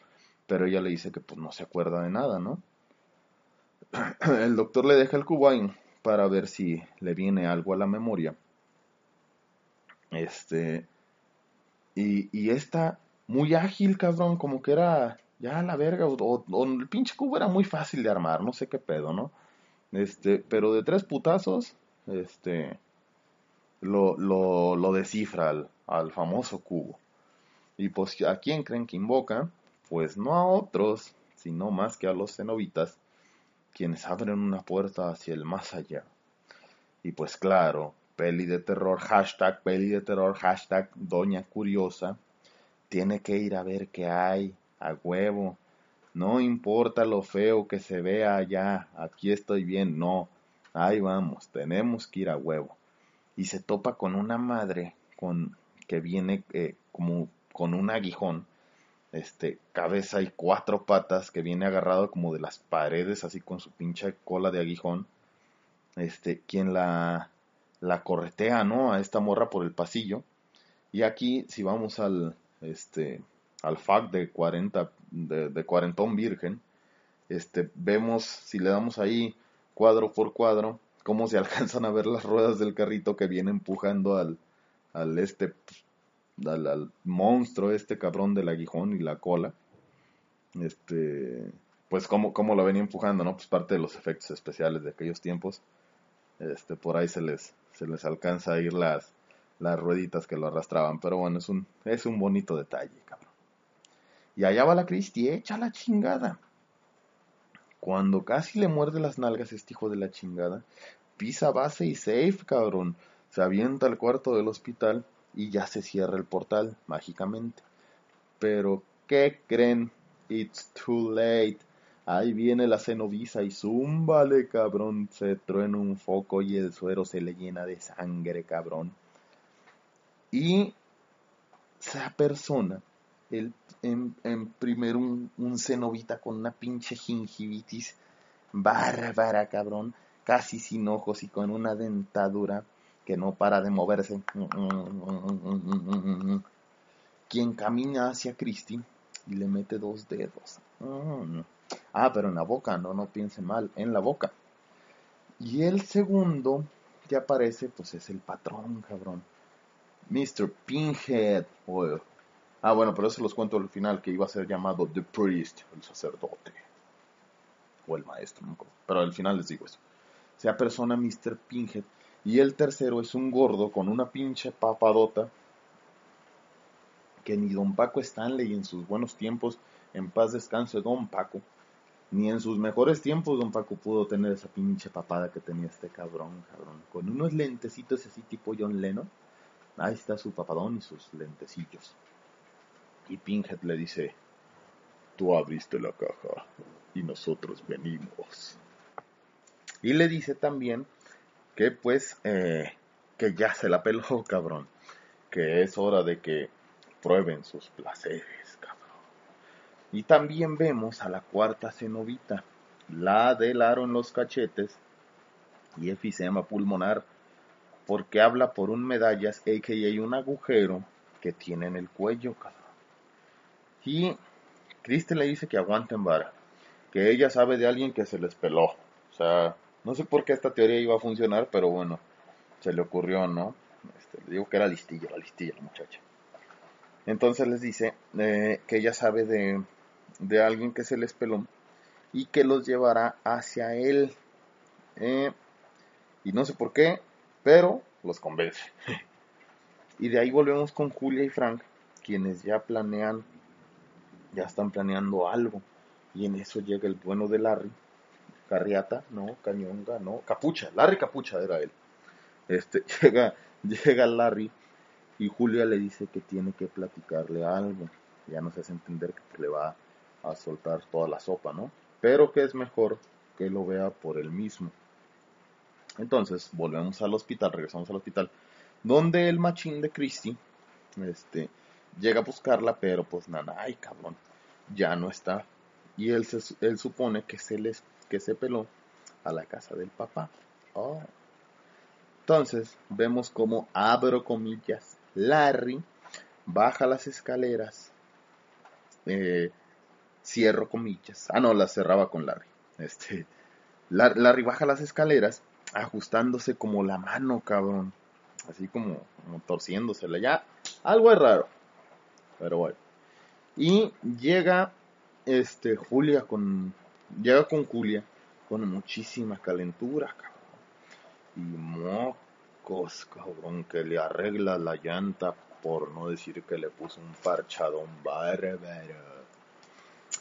pero ella le dice que pues no se acuerda de nada, ¿no? El doctor le deja el cubo ahí para ver si le viene algo a la memoria. Este, y, y esta, muy ágil, cabrón, como que era ya la verga, o, el pinche cubo era muy fácil de armar, no sé qué pedo, ¿no? Este, pero de tres putazos, este, lo, lo, lo descifra al, al famoso cubo. Y pues, ¿a quién creen que invoca? Pues no a otros, sino más que a los cenobitas, quienes abren una puerta hacia el más allá. Y pues claro, peli de terror, hashtag peli de terror, hashtag doña curiosa, tiene que ir a ver qué hay, a huevo. No importa lo feo que se vea allá, aquí estoy bien, no. Ahí vamos, tenemos que ir a huevo. Y se topa con una madre con que viene eh, como con un aguijón, este, cabeza y cuatro patas que viene agarrado como de las paredes, así con su pinche cola de aguijón. Este, quien la, la corretea, ¿no? A esta morra por el pasillo. Y aquí, si vamos al, este, al FAC de 40, de, cuarentón virgen, este, vemos, si le damos ahí cuadro por cuadro, cómo se alcanzan a ver las ruedas del carrito que viene empujando al, al este, al, monstruo, este cabrón del aguijón y la cola. Este, pues cómo, cómo lo venía empujando, ¿no? Pues parte de los efectos especiales de aquellos tiempos. Este, por ahí se les, se les alcanza a ir las, las rueditas que lo arrastraban. Pero bueno, es un, es un bonito detalle, cabrón. Y allá va la Cristi, echa la chingada. Cuando casi le muerde las nalgas este hijo de la chingada, pisa base y safe, cabrón. Se avienta al cuarto del hospital y ya se cierra el portal mágicamente. Pero, ¿qué creen? It's too late. Ahí viene la cenovisa y zúmbale, cabrón. Se truena un foco y el suero se le llena de sangre, cabrón. Y esa persona el, en, primero un, un cenovita con una pinche gingivitis bárbara, cabrón, casi sin ojos y con una dentadura que no para de moverse. Quien camina hacia Christie y le mete dos dedos. Ah, pero en la boca, no, no piense mal, en la boca. Y el segundo que aparece, pues es el patrón, cabrón. Mr. Pinhead, Ah, bueno, pero eso los cuento al final, que iba a ser llamado The Priest, el sacerdote. O el maestro, ¿no? pero al final les digo eso. Sea persona Mr. Pinhead. Y el tercero es un gordo con una pinche papadota. Que ni Don Paco Stanley en sus buenos tiempos, en paz descanse Don Paco, ni en sus mejores tiempos Don Paco pudo tener esa pinche papada que tenía este cabrón, cabrón. Con unos lentecitos así tipo John Lennon. Ahí está su papadón y sus lentecillos. Y Pinhead le dice, tú abriste la caja y nosotros venimos. Y le dice también que pues eh, que ya se la peló, cabrón. Que es hora de que prueben sus placeres, cabrón. Y también vemos a la cuarta cenovita, la del aro en los cachetes y efisema pulmonar, porque habla por un medallas, a.k.a. un agujero que tiene en el cuello, cabrón. Y Cristi le dice que aguanten vara, que ella sabe de alguien que se les peló. O sea, no sé por qué esta teoría iba a funcionar, pero bueno, se le ocurrió, ¿no? Este, le digo que era listilla, la listilla, la muchacha. Entonces les dice eh, que ella sabe de, de, alguien que se les peló y que los llevará hacia él. Eh, y no sé por qué, pero los convence. y de ahí volvemos con Julia y Frank, quienes ya planean ya están planeando algo. Y en eso llega el bueno de Larry, Carriata, no, Cañonga, no, Capucha, Larry Capucha era él. Este, llega, llega Larry y Julia le dice que tiene que platicarle algo. Ya nos hace entender que le va a soltar toda la sopa, ¿no? Pero que es mejor que lo vea por él mismo. Entonces, volvemos al hospital, regresamos al hospital, donde el machín de Christie, este, llega a buscarla, pero pues nada, ay cabrón, ya no está. Y él, se, él supone que se, les, que se peló a la casa del papá. Oh. Entonces vemos como abro comillas, Larry baja las escaleras, eh, cierro comillas, ah no, las cerraba con Larry. Este, Larry baja las escaleras ajustándose como la mano, cabrón. Así como, torciéndosela. Ya, algo es raro. Pero bueno. Y llega este Julia con. Llega con Julia con muchísima calentura, cabrón. Y mocos, cabrón, que le arregla la llanta por no decir que le puso un parchadón bárbaro.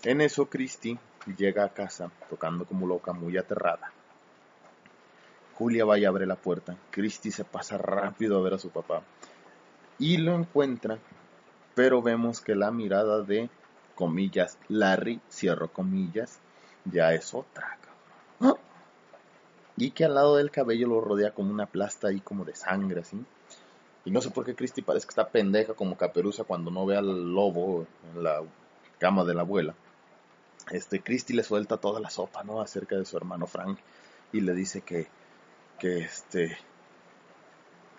En eso Christy llega a casa tocando como loca, muy aterrada. Julia va y abre la puerta. Christy se pasa rápido a ver a su papá y lo encuentra, pero vemos que la mirada de comillas Larry, cierro comillas, ya es otra. Y que al lado del cabello lo rodea como una plasta ahí como de sangre, así. Y no sé por qué Christy parece que está pendeja como caperuza cuando no ve al lobo en la cama de la abuela. Este, Christy le suelta toda la sopa, ¿no? Acerca de su hermano Frank. Y le dice que, que este,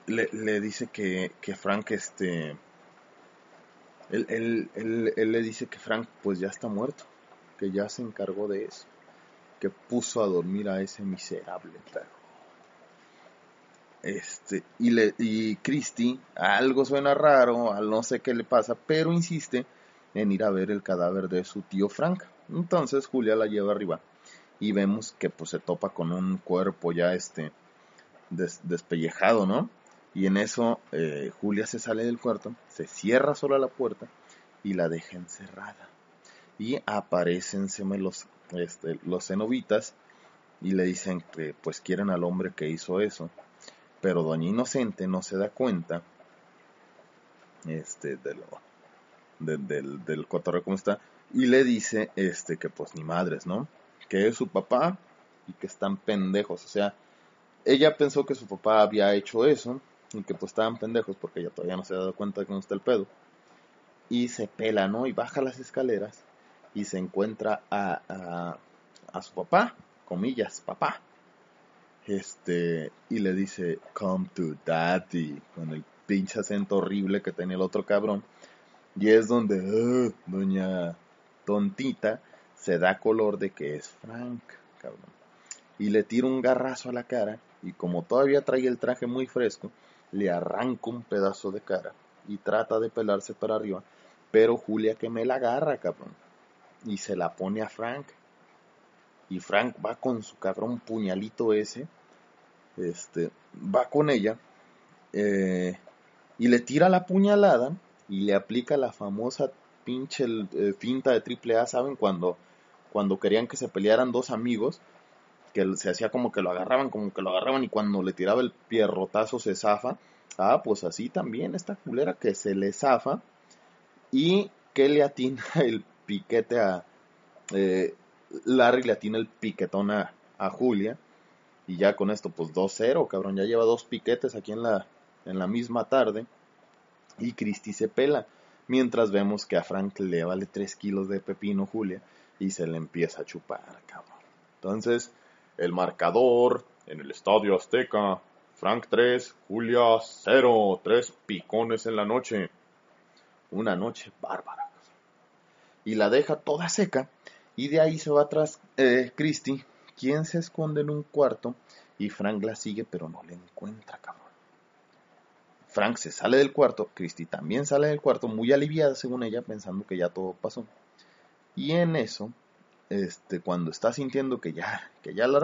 le, dice que, que, Frank, este, él, él, él, él, le dice que Frank pues ya está muerto, que ya se encargó de eso, que puso a dormir a ese miserable perro. Este, y, le, y Christy, algo suena raro, no sé qué le pasa, pero insiste en ir a ver el cadáver de su tío Frank. Entonces Julia la lleva arriba y vemos que pues se topa con un cuerpo ya este despellejado, ¿no? Y en eso eh, Julia se sale del cuarto, se cierra sola la puerta y la deja encerrada. Y aparecen los, este, los cenobitas y le dicen que pues quieren al hombre que hizo eso. Pero Doña Inocente no se da cuenta este, de lo, del, del cotorreo como está y le dice este que pues ni madres, ¿no? Que es su papá y que están pendejos, o sea, ella pensó que su papá había hecho eso y que pues estaban pendejos porque ella todavía no se ha dado cuenta de no está el pedo. Y se pela, ¿no? Y baja las escaleras y se encuentra a, a, a su papá, comillas, papá. Este, y le dice, come to daddy, con el pinche acento horrible que tenía el otro cabrón. Y es donde, uh, doña tontita, se da color de que es Frank, cabrón. Y le tira un garrazo a la cara y como todavía trae el traje muy fresco, le arranca un pedazo de cara y trata de pelarse para arriba, pero Julia que me la agarra, cabrón. Y se la pone a Frank. Y Frank va con su cabrón puñalito ese, este, va con ella eh, y le tira la puñalada y le aplica la famosa pinche eh, finta de triple A, ¿saben? Cuando, cuando querían que se pelearan dos amigos, que se hacía como que lo agarraban, como que lo agarraban y cuando le tiraba el pierrotazo se zafa. Ah, pues así también esta culera que se le zafa y que le atina el piquete a... Eh, Larry le atina el piquetón a, a Julia y ya con esto pues 2-0, cabrón, ya lleva dos piquetes aquí en la, en la misma tarde y Christy se pela. Mientras vemos que a Frank le vale 3 kilos de pepino Julia y se le empieza a chupar, cabrón. Entonces, el marcador en el Estadio Azteca, Frank 3, Julia 0, 3 picones en la noche. Una noche bárbara. Y la deja toda seca y de ahí se va atrás eh, Christy, quien se esconde en un cuarto y Frank la sigue pero no le encuentra, cabrón. Frank se sale del cuarto, Christy también sale del cuarto, muy aliviada según ella, pensando que ya todo pasó. Y en eso, este, cuando está sintiendo que ya, que ya la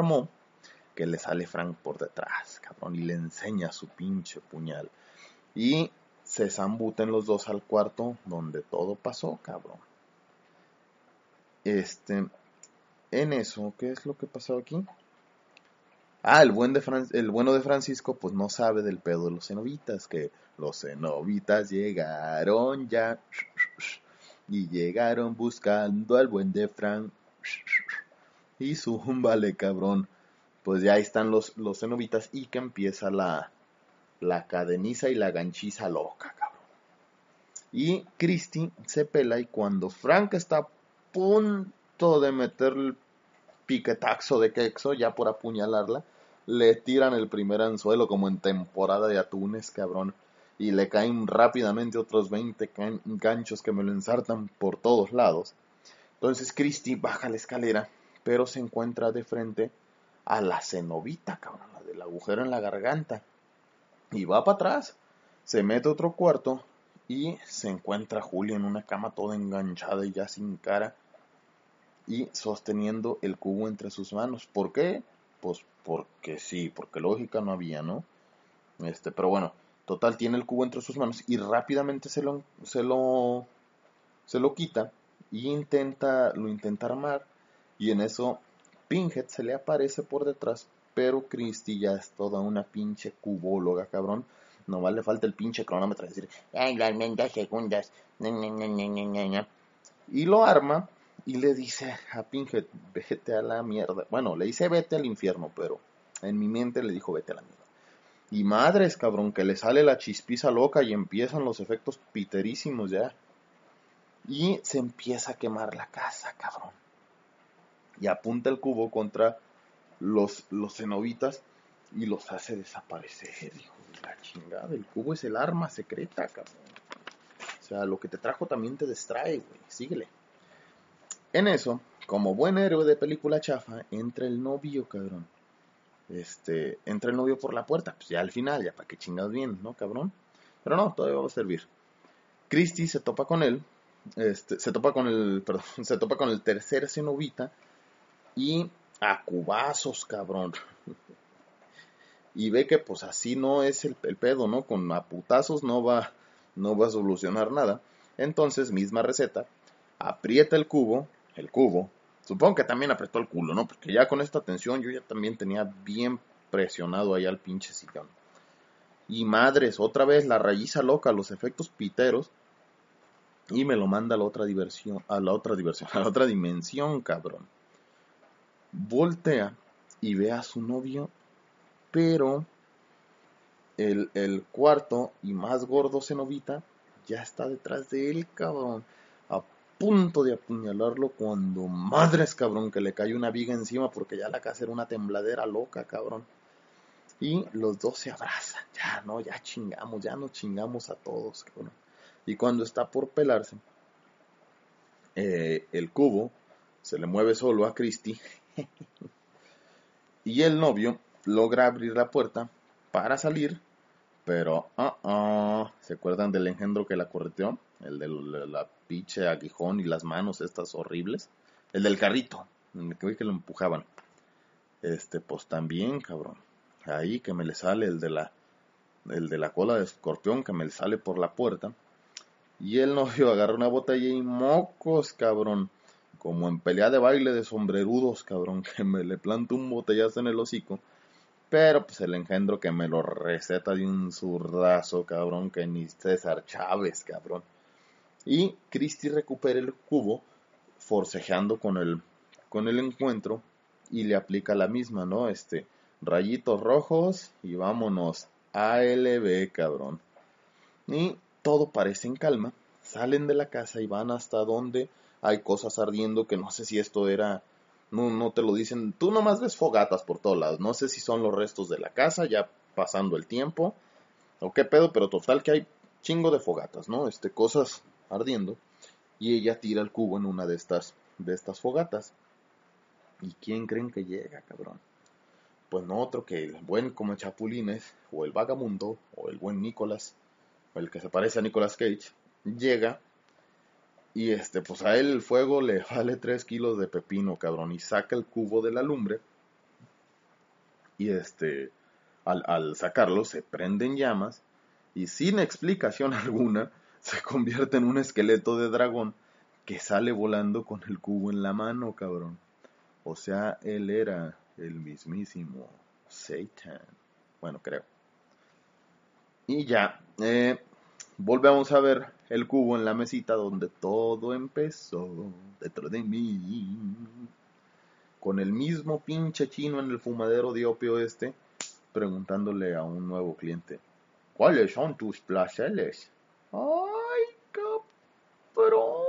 que le sale Frank por detrás, cabrón, y le enseña su pinche puñal. Y se zambuten los dos al cuarto donde todo pasó, cabrón. Este, en eso, ¿qué es lo que pasó aquí? Ah, el, buen de el bueno de Francisco pues no sabe del pedo de los cenobitas, que los cenobitas llegaron ya y llegaron buscando al buen de Fran y zúmbale cabrón. Pues ya están los, los cenobitas y que empieza la, la cadeniza y la ganchiza loca, cabrón. Y Christy se pela y cuando Frank está a punto de meter el piquetaxo de quexo ya por apuñalarla, le tiran el primer anzuelo como en temporada de atunes, cabrón. Y le caen rápidamente otros 20 ganchos que me lo ensartan por todos lados. Entonces Christy baja la escalera, pero se encuentra de frente a la cenobita, cabrón, la el agujero en la garganta. Y va para atrás. Se mete a otro cuarto y se encuentra Julia en una cama toda enganchada y ya sin cara y sosteniendo el cubo entre sus manos. ¿Por qué? Pues porque sí, porque lógica no había, ¿no? Este, pero bueno, total tiene el cubo entre sus manos y rápidamente se lo se lo se lo quita y intenta lo intenta armar y en eso Pinhead se le aparece por detrás, pero Christy ya es toda una pinche cubóloga, cabrón. No vale falta el pinche cronómetro decir, ay, las segundas. Y lo arma y le dice a Pinhead, vete a la mierda. Bueno, le dice vete al infierno, pero en mi mente le dijo vete a la mierda. Y madres, cabrón, que le sale la chispiza loca y empiezan los efectos piterísimos ya. Y se empieza a quemar la casa, cabrón. Y apunta el cubo contra los, los cenobitas y los hace desaparecer, hijo de la chingada. El cubo es el arma secreta, cabrón. O sea, lo que te trajo también te distrae, güey. Síguele. En eso, como buen héroe de película chafa, entra el novio, cabrón. Este, entra el novio por la puerta, pues ya al final, ya para que chingas bien, ¿no, cabrón? Pero no, todavía va a servir. Christy se topa con él, este, se topa con el, se topa con el tercer cenovita y a cubazos, cabrón. y ve que pues así no es el, pedo, ¿no? Con aputazos no va, no va a solucionar nada. Entonces, misma receta, aprieta el cubo, el cubo. Supongo que también apretó el culo, ¿no? Porque ya con esta tensión yo ya también tenía bien presionado ahí al pinche sillón. Y madres, otra vez la rayiza loca, los efectos piteros. Y me lo manda a la otra diversión, a la otra diversión, a la otra dimensión, cabrón. Voltea y ve a su novio, pero el, el cuarto y más gordo cenovita ya está detrás de él, cabrón punto de apuñalarlo cuando madres cabrón que le cae una viga encima porque ya la casa era una tembladera loca cabrón y los dos se abrazan ya no ya chingamos ya nos chingamos a todos cabrón y cuando está por pelarse eh, el cubo se le mueve solo a Christy y el novio logra abrir la puerta para salir pero uh se acuerdan del engendro que la correteó el de la pinche aguijón y las manos estas horribles. El del carrito, que que lo empujaban. Este, pues también, cabrón. Ahí que me le sale el de la el de la cola de escorpión que me le sale por la puerta. Y el novio agarra una botella y mocos, cabrón. Como en pelea de baile de sombrerudos, cabrón, que me le planto un botellazo en el hocico. Pero pues el engendro que me lo receta de un zurdazo, cabrón, que ni César Chávez, cabrón. Y Christie recupera el cubo forcejeando con el, con el encuentro y le aplica la misma, ¿no? Este, rayitos rojos y vámonos. ALB, cabrón. Y todo parece en calma. Salen de la casa y van hasta donde hay cosas ardiendo que no sé si esto era... No, te lo dicen. Tú nomás ves fogatas por todos lados. No sé si son los restos de la casa ya pasando el tiempo. O qué pedo, pero total que hay chingo de fogatas, ¿no? Este, cosas ardiendo y ella tira el cubo en una de estas, de estas fogatas. ¿Y quién creen que llega, cabrón? Pues no otro que el buen como Chapulines, o el vagamundo, o el buen Nicolás, el que se parece a Nicolas Cage, llega y este, pues a él el fuego le vale 3 kilos de pepino, cabrón, y saca el cubo de la lumbre. Y este, al, al sacarlo se prenden llamas y sin explicación alguna, se convierte en un esqueleto de dragón que sale volando con el cubo en la mano, cabrón. O sea, él era el mismísimo Satan. Bueno, creo. Y ya, eh, volvemos a ver el cubo en la mesita donde todo empezó dentro de mí. Con el mismo pinche chino en el fumadero de opio este, preguntándole a un nuevo cliente, ¿cuáles son tus placeres? ¡Ay, cabrón!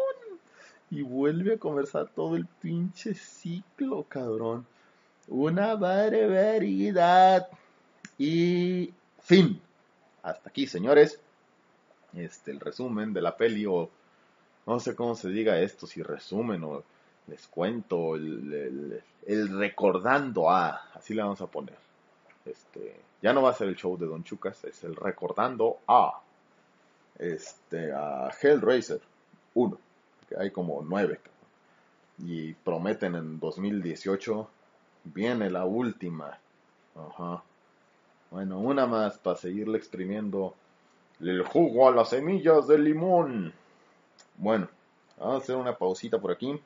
Y vuelve a conversar todo el pinche ciclo, cabrón. Una barbaridad. Y fin. Hasta aquí, señores. Este, el resumen de la peli, o no sé cómo se diga esto, si resumen o les cuento, el, el recordando a, así le vamos a poner. Este, ya no va a ser el show de Don Chucas, es el recordando a este a Hellraiser 1, que hay como 9 y prometen en 2018 viene la última. Ajá. Bueno, una más para seguirle exprimiendo el jugo a las semillas de limón. Bueno, vamos a hacer una pausita por aquí.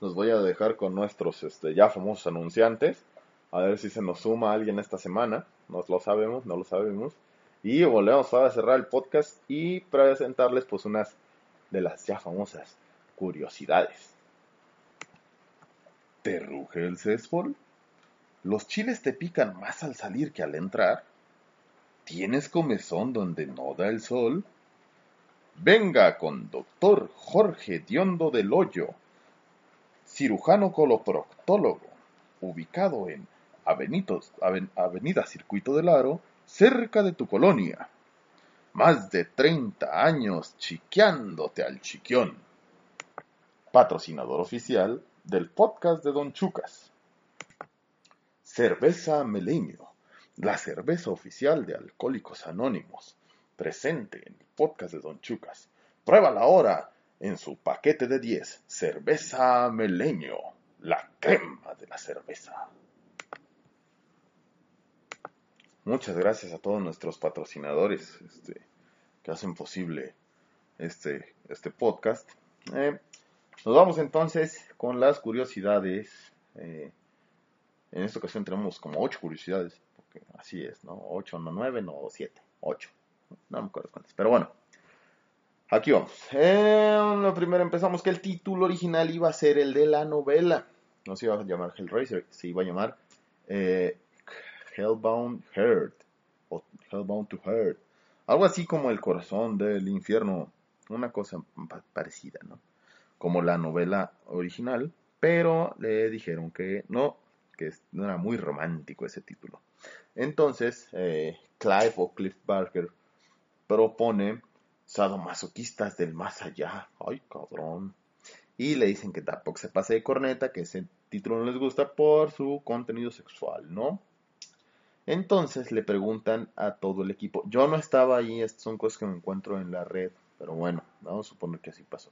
Nos voy a dejar con nuestros este, ya famosos anunciantes. A ver si se nos suma alguien esta semana. No lo sabemos, no lo sabemos. Y volvemos a cerrar el podcast y presentarles pues unas de las ya famosas curiosidades. ¿Te ruge el céspol? ¿Los chiles te pican más al salir que al entrar? ¿Tienes comezón donde no da el sol? Venga con doctor Jorge Diondo del Hoyo, cirujano coloproctólogo, ubicado en Avenida Circuito del Aro, cerca de tu colonia. Más de 30 años chiqueándote al chiquión. Patrocinador oficial del podcast de Don Chucas. Cerveza Meleño, la cerveza oficial de Alcohólicos Anónimos, presente en el podcast de Don Chucas. Pruébala ahora en su paquete de 10. Cerveza Meleño, la crema de la cerveza. Muchas gracias a todos nuestros patrocinadores este, que hacen posible este, este podcast. Eh, nos vamos entonces con las curiosidades. Eh, en esta ocasión tenemos como ocho curiosidades, así es, ¿no? Ocho, no nueve, no siete, ocho. No me acuerdo cuántas. Pero bueno, aquí vamos. Lo primero empezamos que el título original iba a ser el de la novela. No se iba a llamar Hellraiser, se iba a llamar eh, Hellbound Heart o Hellbound to Heart. Algo así como el corazón del infierno. Una cosa parecida, ¿no? como la novela original, pero le dijeron que no, que no era muy romántico ese título. Entonces, eh, Clive o Cliff Barker propone sadomasoquistas del más allá. Ay, cabrón. Y le dicen que tampoco se pase de corneta, que ese título no les gusta por su contenido sexual, ¿no? Entonces le preguntan a todo el equipo. Yo no estaba ahí, estas son cosas que me encuentro en la red, pero bueno, vamos a suponer que así pasó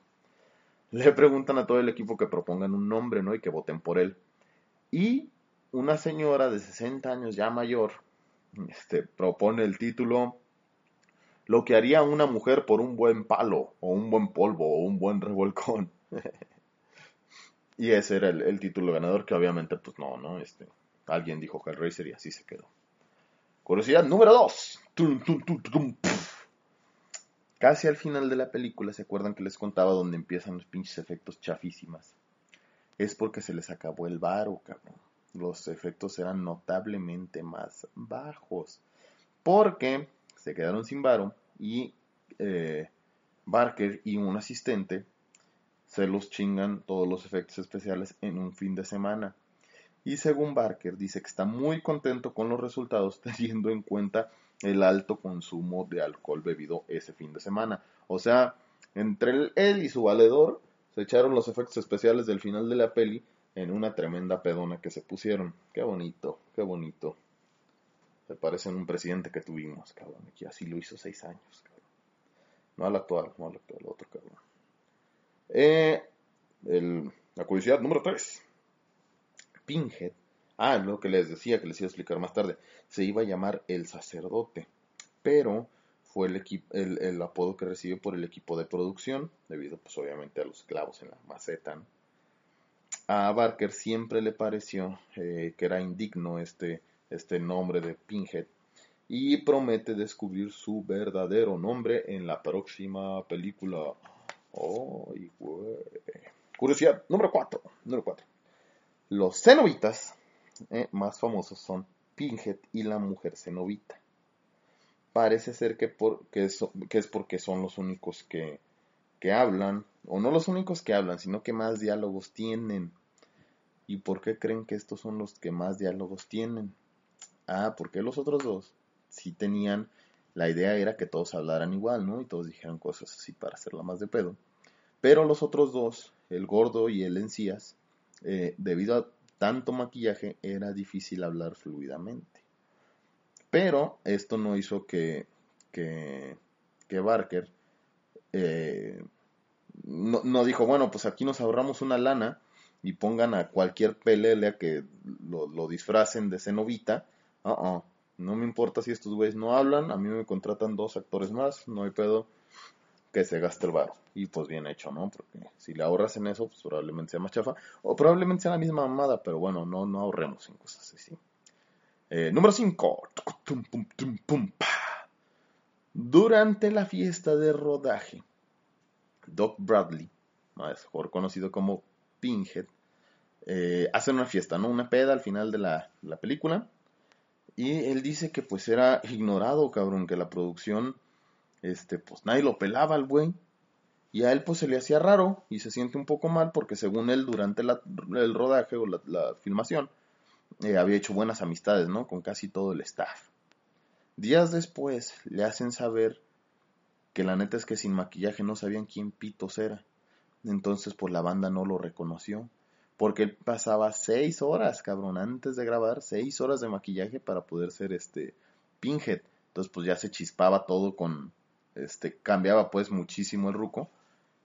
le preguntan a todo el equipo que propongan un nombre, ¿no? Y que voten por él. Y una señora de 60 años ya mayor, este, propone el título Lo que haría una mujer por un buen palo, o un buen polvo, o un buen revolcón. y ese era el, título ganador, que obviamente, pues no, ¿no? Este, alguien dijo Hellraiser y así se quedó. Curiosidad número 2. Casi al final de la película, ¿se acuerdan que les contaba donde empiezan los pinches efectos chafísimas? Es porque se les acabó el varo, cabrón. Los efectos eran notablemente más bajos. Porque se quedaron sin varo y eh, Barker y un asistente se los chingan todos los efectos especiales en un fin de semana. Y según Barker, dice que está muy contento con los resultados teniendo en cuenta el alto consumo de alcohol bebido ese fin de semana. O sea, entre él y su valedor se echaron los efectos especiales del final de la peli en una tremenda pedona que se pusieron. Qué bonito, qué bonito. Se parece a un presidente que tuvimos, cabrón. Que así lo hizo seis años, cabrón. No al actual, no al actual, otro cabrón. Eh, la curiosidad número 3. Pinhead Ah, lo que les decía, que les iba a explicar más tarde. Se iba a llamar El Sacerdote, pero fue el, el, apodo que recibió por el equipo de producción, debido pues obviamente a los clavos en la maceta. A Barker siempre le pareció eh, que era indigno este, este nombre de Pinhead y promete descubrir su verdadero nombre en la próxima película. Curiosidad número 4. Número 4. Los cenobitas eh, más famosos son Pinhead y la mujer cenobita. Parece ser que, por, que, es porque son los únicos que, que hablan, o no los únicos que hablan, sino que más diálogos tienen. ¿Y por qué creen que estos son los que más diálogos tienen? Ah, porque los otros dos sí tenían, la idea era que todos hablaran igual, ¿no? Y todos dijeran cosas así para hacerla más de pedo. Pero los otros dos, el gordo y el encías, eh, debido a tanto maquillaje era difícil hablar fluidamente. Pero esto no hizo que, que, que Barker eh, no, no, dijo, bueno, pues aquí nos ahorramos una lana y pongan a cualquier pelele que lo, disfracen de cenovita. Uh No me importa si estos güeyes no hablan, a mí me contratan dos actores más, no hay pedo que se gaste el varo. Y pues bien hecho, ¿no? Porque si le ahorras en eso, pues probablemente sea más chafa. O probablemente sea la misma mamada, pero bueno, no, no ahorremos en cosas así. Eh, número 5. Durante la fiesta de rodaje, Doc Bradley, mejor conocido como Pinhead, eh, hace una fiesta, ¿no? Una peda al final de la, la, película. Y él dice que pues era ignorado, cabrón, que la producción, este, pues nadie lo pelaba al güey. Y a él pues se le hacía raro y se siente un poco mal porque según él durante el rodaje o la, filmación eh, había hecho buenas amistades, ¿no? Con casi todo el staff. Días después le hacen saber que la neta es que sin maquillaje no sabían quién pitos era. Entonces pues la banda no lo reconoció. Porque él pasaba seis horas, cabrón, antes de grabar, seis horas de maquillaje para poder ser este Pinhead. Entonces pues ya se chispaba todo con, este, cambiaba pues muchísimo el ruco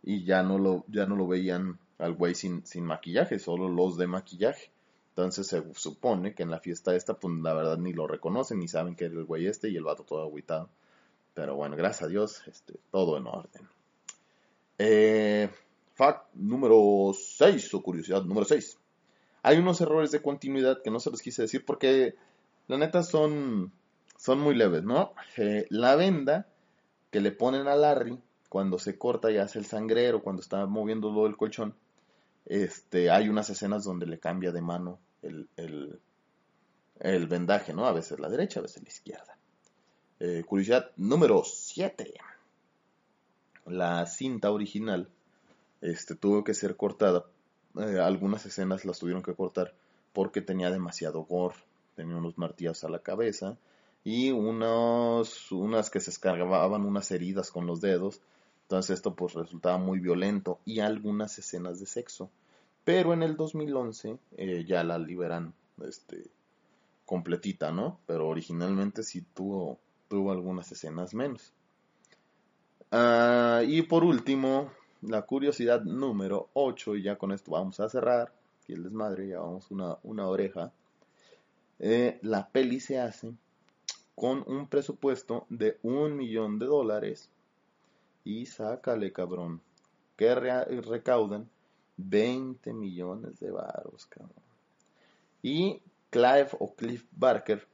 y ya no lo, ya no lo veían al güey sin, sin maquillaje, solo los de maquillaje. Entonces se supone que en la fiesta esta, pues la verdad ni lo reconocen, ni saben que era el güey este y el vato todo agüitado. Pero bueno, gracias a Dios, este, todo en orden. Eh, fact número 6, o curiosidad número 6. Hay unos errores de continuidad que no se los quise decir porque la neta son, son muy leves, ¿no? Eh, la venda que le ponen a Larry cuando se corta y hace el sangrero, cuando está moviendo el colchón, este, hay unas escenas donde le cambia de mano el, el, vendaje, ¿no? A veces la derecha, a veces la izquierda. Eh, curiosidad número 7. La cinta original este, tuvo que ser cortada. Eh, algunas escenas las tuvieron que cortar porque tenía demasiado gore. Tenía unos martillos a la cabeza y unos, unas que se escargaban unas heridas con los dedos. Entonces esto pues resultaba muy violento y algunas escenas de sexo. Pero en el 2011 eh, ya la liberan este, completita, ¿no? Pero originalmente sí tuvo, tuvo algunas escenas menos. Ah, y por último, la curiosidad número 8, y ya con esto vamos a cerrar. Y el desmadre, ya vamos una, una oreja. Eh, la peli se hace con un presupuesto de un millón de dólares y sácale cabrón que recaudan 20 millones de varos cabrón y Clive o Cliff Barker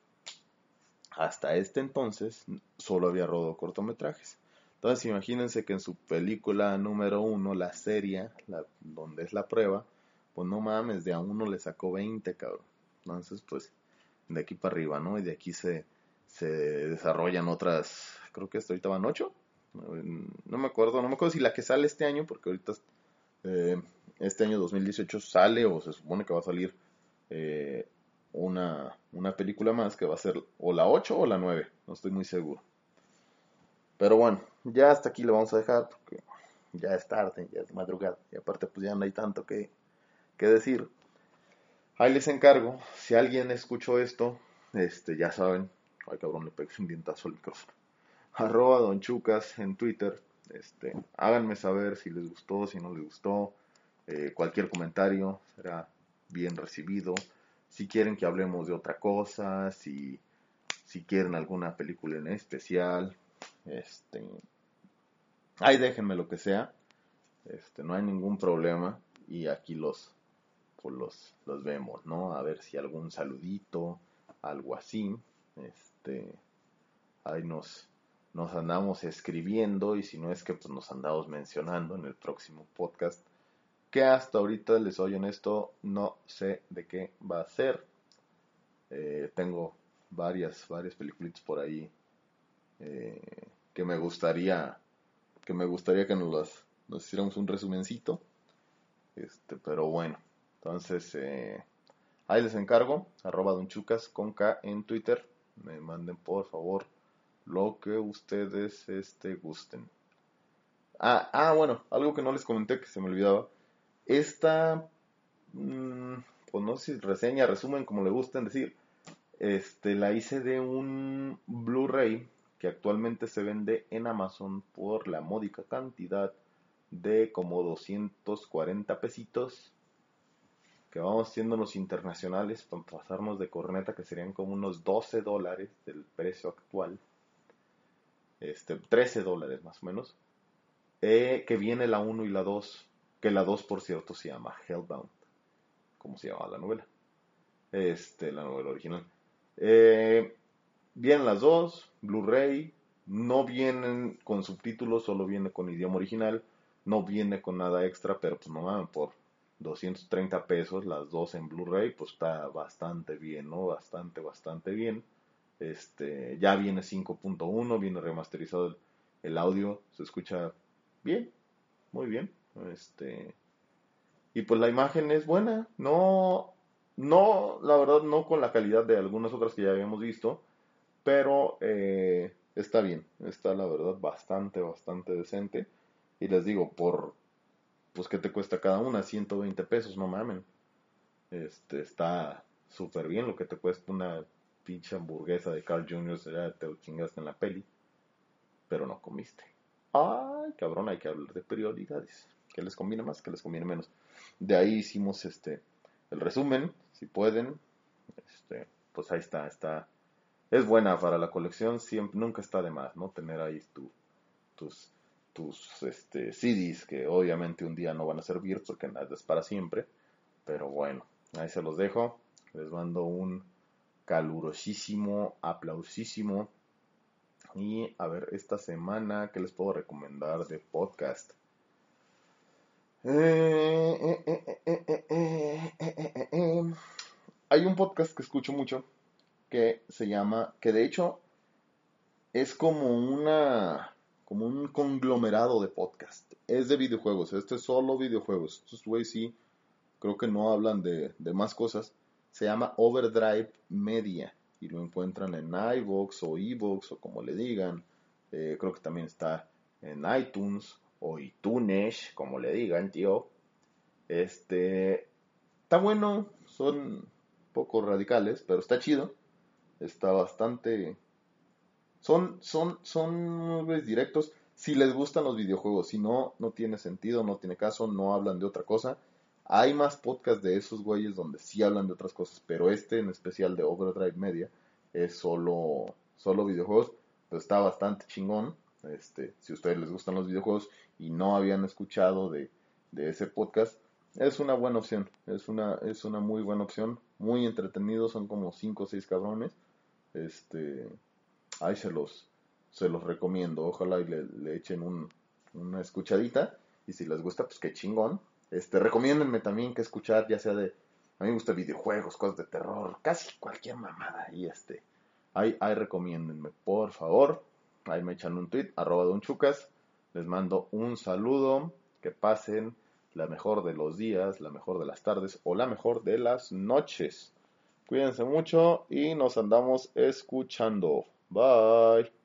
hasta este entonces solo había rodado cortometrajes. Entonces imagínense que en su película número uno la serie la, donde es la prueba pues no mames de a uno le sacó 20 cabrón. Entonces pues de aquí para arriba no y de aquí se se desarrollan otras, creo que hasta ahorita van ocho, no me acuerdo, no me acuerdo si la que sale este año, porque ahorita eh, este año 2018 sale o se supone que va a salir eh, una, una película más que va a ser o la 8 o la 9, no estoy muy seguro. Pero bueno, ya hasta aquí le vamos a dejar porque ya es tarde, ya es madrugada y aparte pues ya no hay tanto que, que decir. Ahí les encargo, si alguien escuchó esto, este, ya saben, Ay, cabrón, le pegué un dientazo al micrófono. Arroba Don Chucas en Twitter. Este, háganme saber si les gustó, si no les gustó. Eh, cualquier comentario será bien recibido. Si quieren que hablemos de otra cosa, si, si quieren alguna película en especial, este, ahí déjenme lo que sea. Este, no hay ningún problema y aquí los, pues los, los vemos, ¿no? A ver si algún saludito, algo así. Este, ahí nos, nos andamos escribiendo y si no es que pues nos andamos mencionando en el próximo podcast que hasta ahorita les soy honesto no sé de qué va a ser eh, tengo varias varias películas por ahí eh, que me gustaría que me gustaría que nos las nos hiciéramos un resumencito este pero bueno entonces eh, ahí les encargo arroba donchucas con K en Twitter me manden por favor lo que ustedes este, gusten. Ah, ah, bueno, algo que no les comenté que se me olvidaba. Esta, mm, pues no sé si reseña, resumen, como le gusten decir. este, la hice de un Blu-ray que actualmente se vende en Amazon por la módica cantidad de como 240 pesitos que vamos haciéndonos internacionales para pasarnos de corneta que serían como unos 12 dólares del precio actual este 13 dólares más o menos eh, que viene la 1 y la 2 que la 2 por cierto se llama Hellbound como se llama la novela este la novela original eh, vienen las dos Blu-ray no vienen con subtítulos solo viene con idioma original no viene con nada extra pero pues no por 230 pesos, las dos en Blu-ray, pues está bastante bien, ¿no? Bastante, bastante bien. Este, ya viene 5.1, viene remasterizado el, audio, se escucha bien, muy bien. Este, y pues la imagen es buena, no, no, la verdad, no con la calidad de algunas otras que ya habíamos visto, pero eh, está bien, está la verdad bastante, bastante decente. Y les digo, por pues ¿qué te cuesta cada una? 120 pesos, no mamen. Este, está súper bien lo que te cuesta una pinche hamburguesa de Carl Jr. Ya te lo chingaste en la peli, pero no comiste. Ay, cabrón, hay que hablar de prioridades. ¿Qué les conviene más? ¿Qué les conviene menos? De ahí hicimos este el resumen, si pueden. Este, pues ahí está, está. Es buena para la colección, siempre, nunca está de más, ¿no? Tener ahí tu, tus tus este, CDs, que obviamente un día no van a servir porque nada es para siempre. Pero bueno, ahí se los dejo. Les mando un calurosísimo, aplausísimo. Y a ver, esta semana, ¿qué les puedo recomendar de podcast? Hay un podcast que escucho mucho que se llama, que de hecho es como una como un conglomerado de podcast. Es de videojuegos, este es solo videojuegos. Estos güey sí, creo que no hablan de, más cosas. Se llama Overdrive Media y lo encuentran en iVoox o iVoox o como le digan. Eh, creo que también está en iTunes o iTunes, como le digan, tío. Este está bueno, son poco radicales, pero está chido. Está bastante son, son, son directos si les gustan los videojuegos. Si no, no tiene sentido, no tiene caso, no hablan de otra cosa. Hay más podcasts de esos güeyes donde sí hablan de otras cosas, pero este en especial de Overdrive Media es solo, solo videojuegos. Pues está bastante chingón. Este, si a ustedes les gustan los videojuegos y no habían escuchado de, de ese podcast, es una buena opción. Es una, es una muy buena opción. Muy entretenido, son como 5 o 6 cabrones. Este, ahí se los, recomiendo. Ojalá y le, echen un, una escuchadita. Y si les gusta, pues qué chingón. Este, recomiéndenme también que escuchar, ya sea de. A mí me gusta videojuegos, cosas de terror, casi cualquier mamada. Y este. Ahí, ahí recomiéndenme, por favor. Ahí me echan un tweet, arroba don chucas. Les mando un saludo. Que pasen la mejor de los días, la mejor de las tardes o la mejor de las noches. Cuídense mucho y nos andamos escuchando. Bye.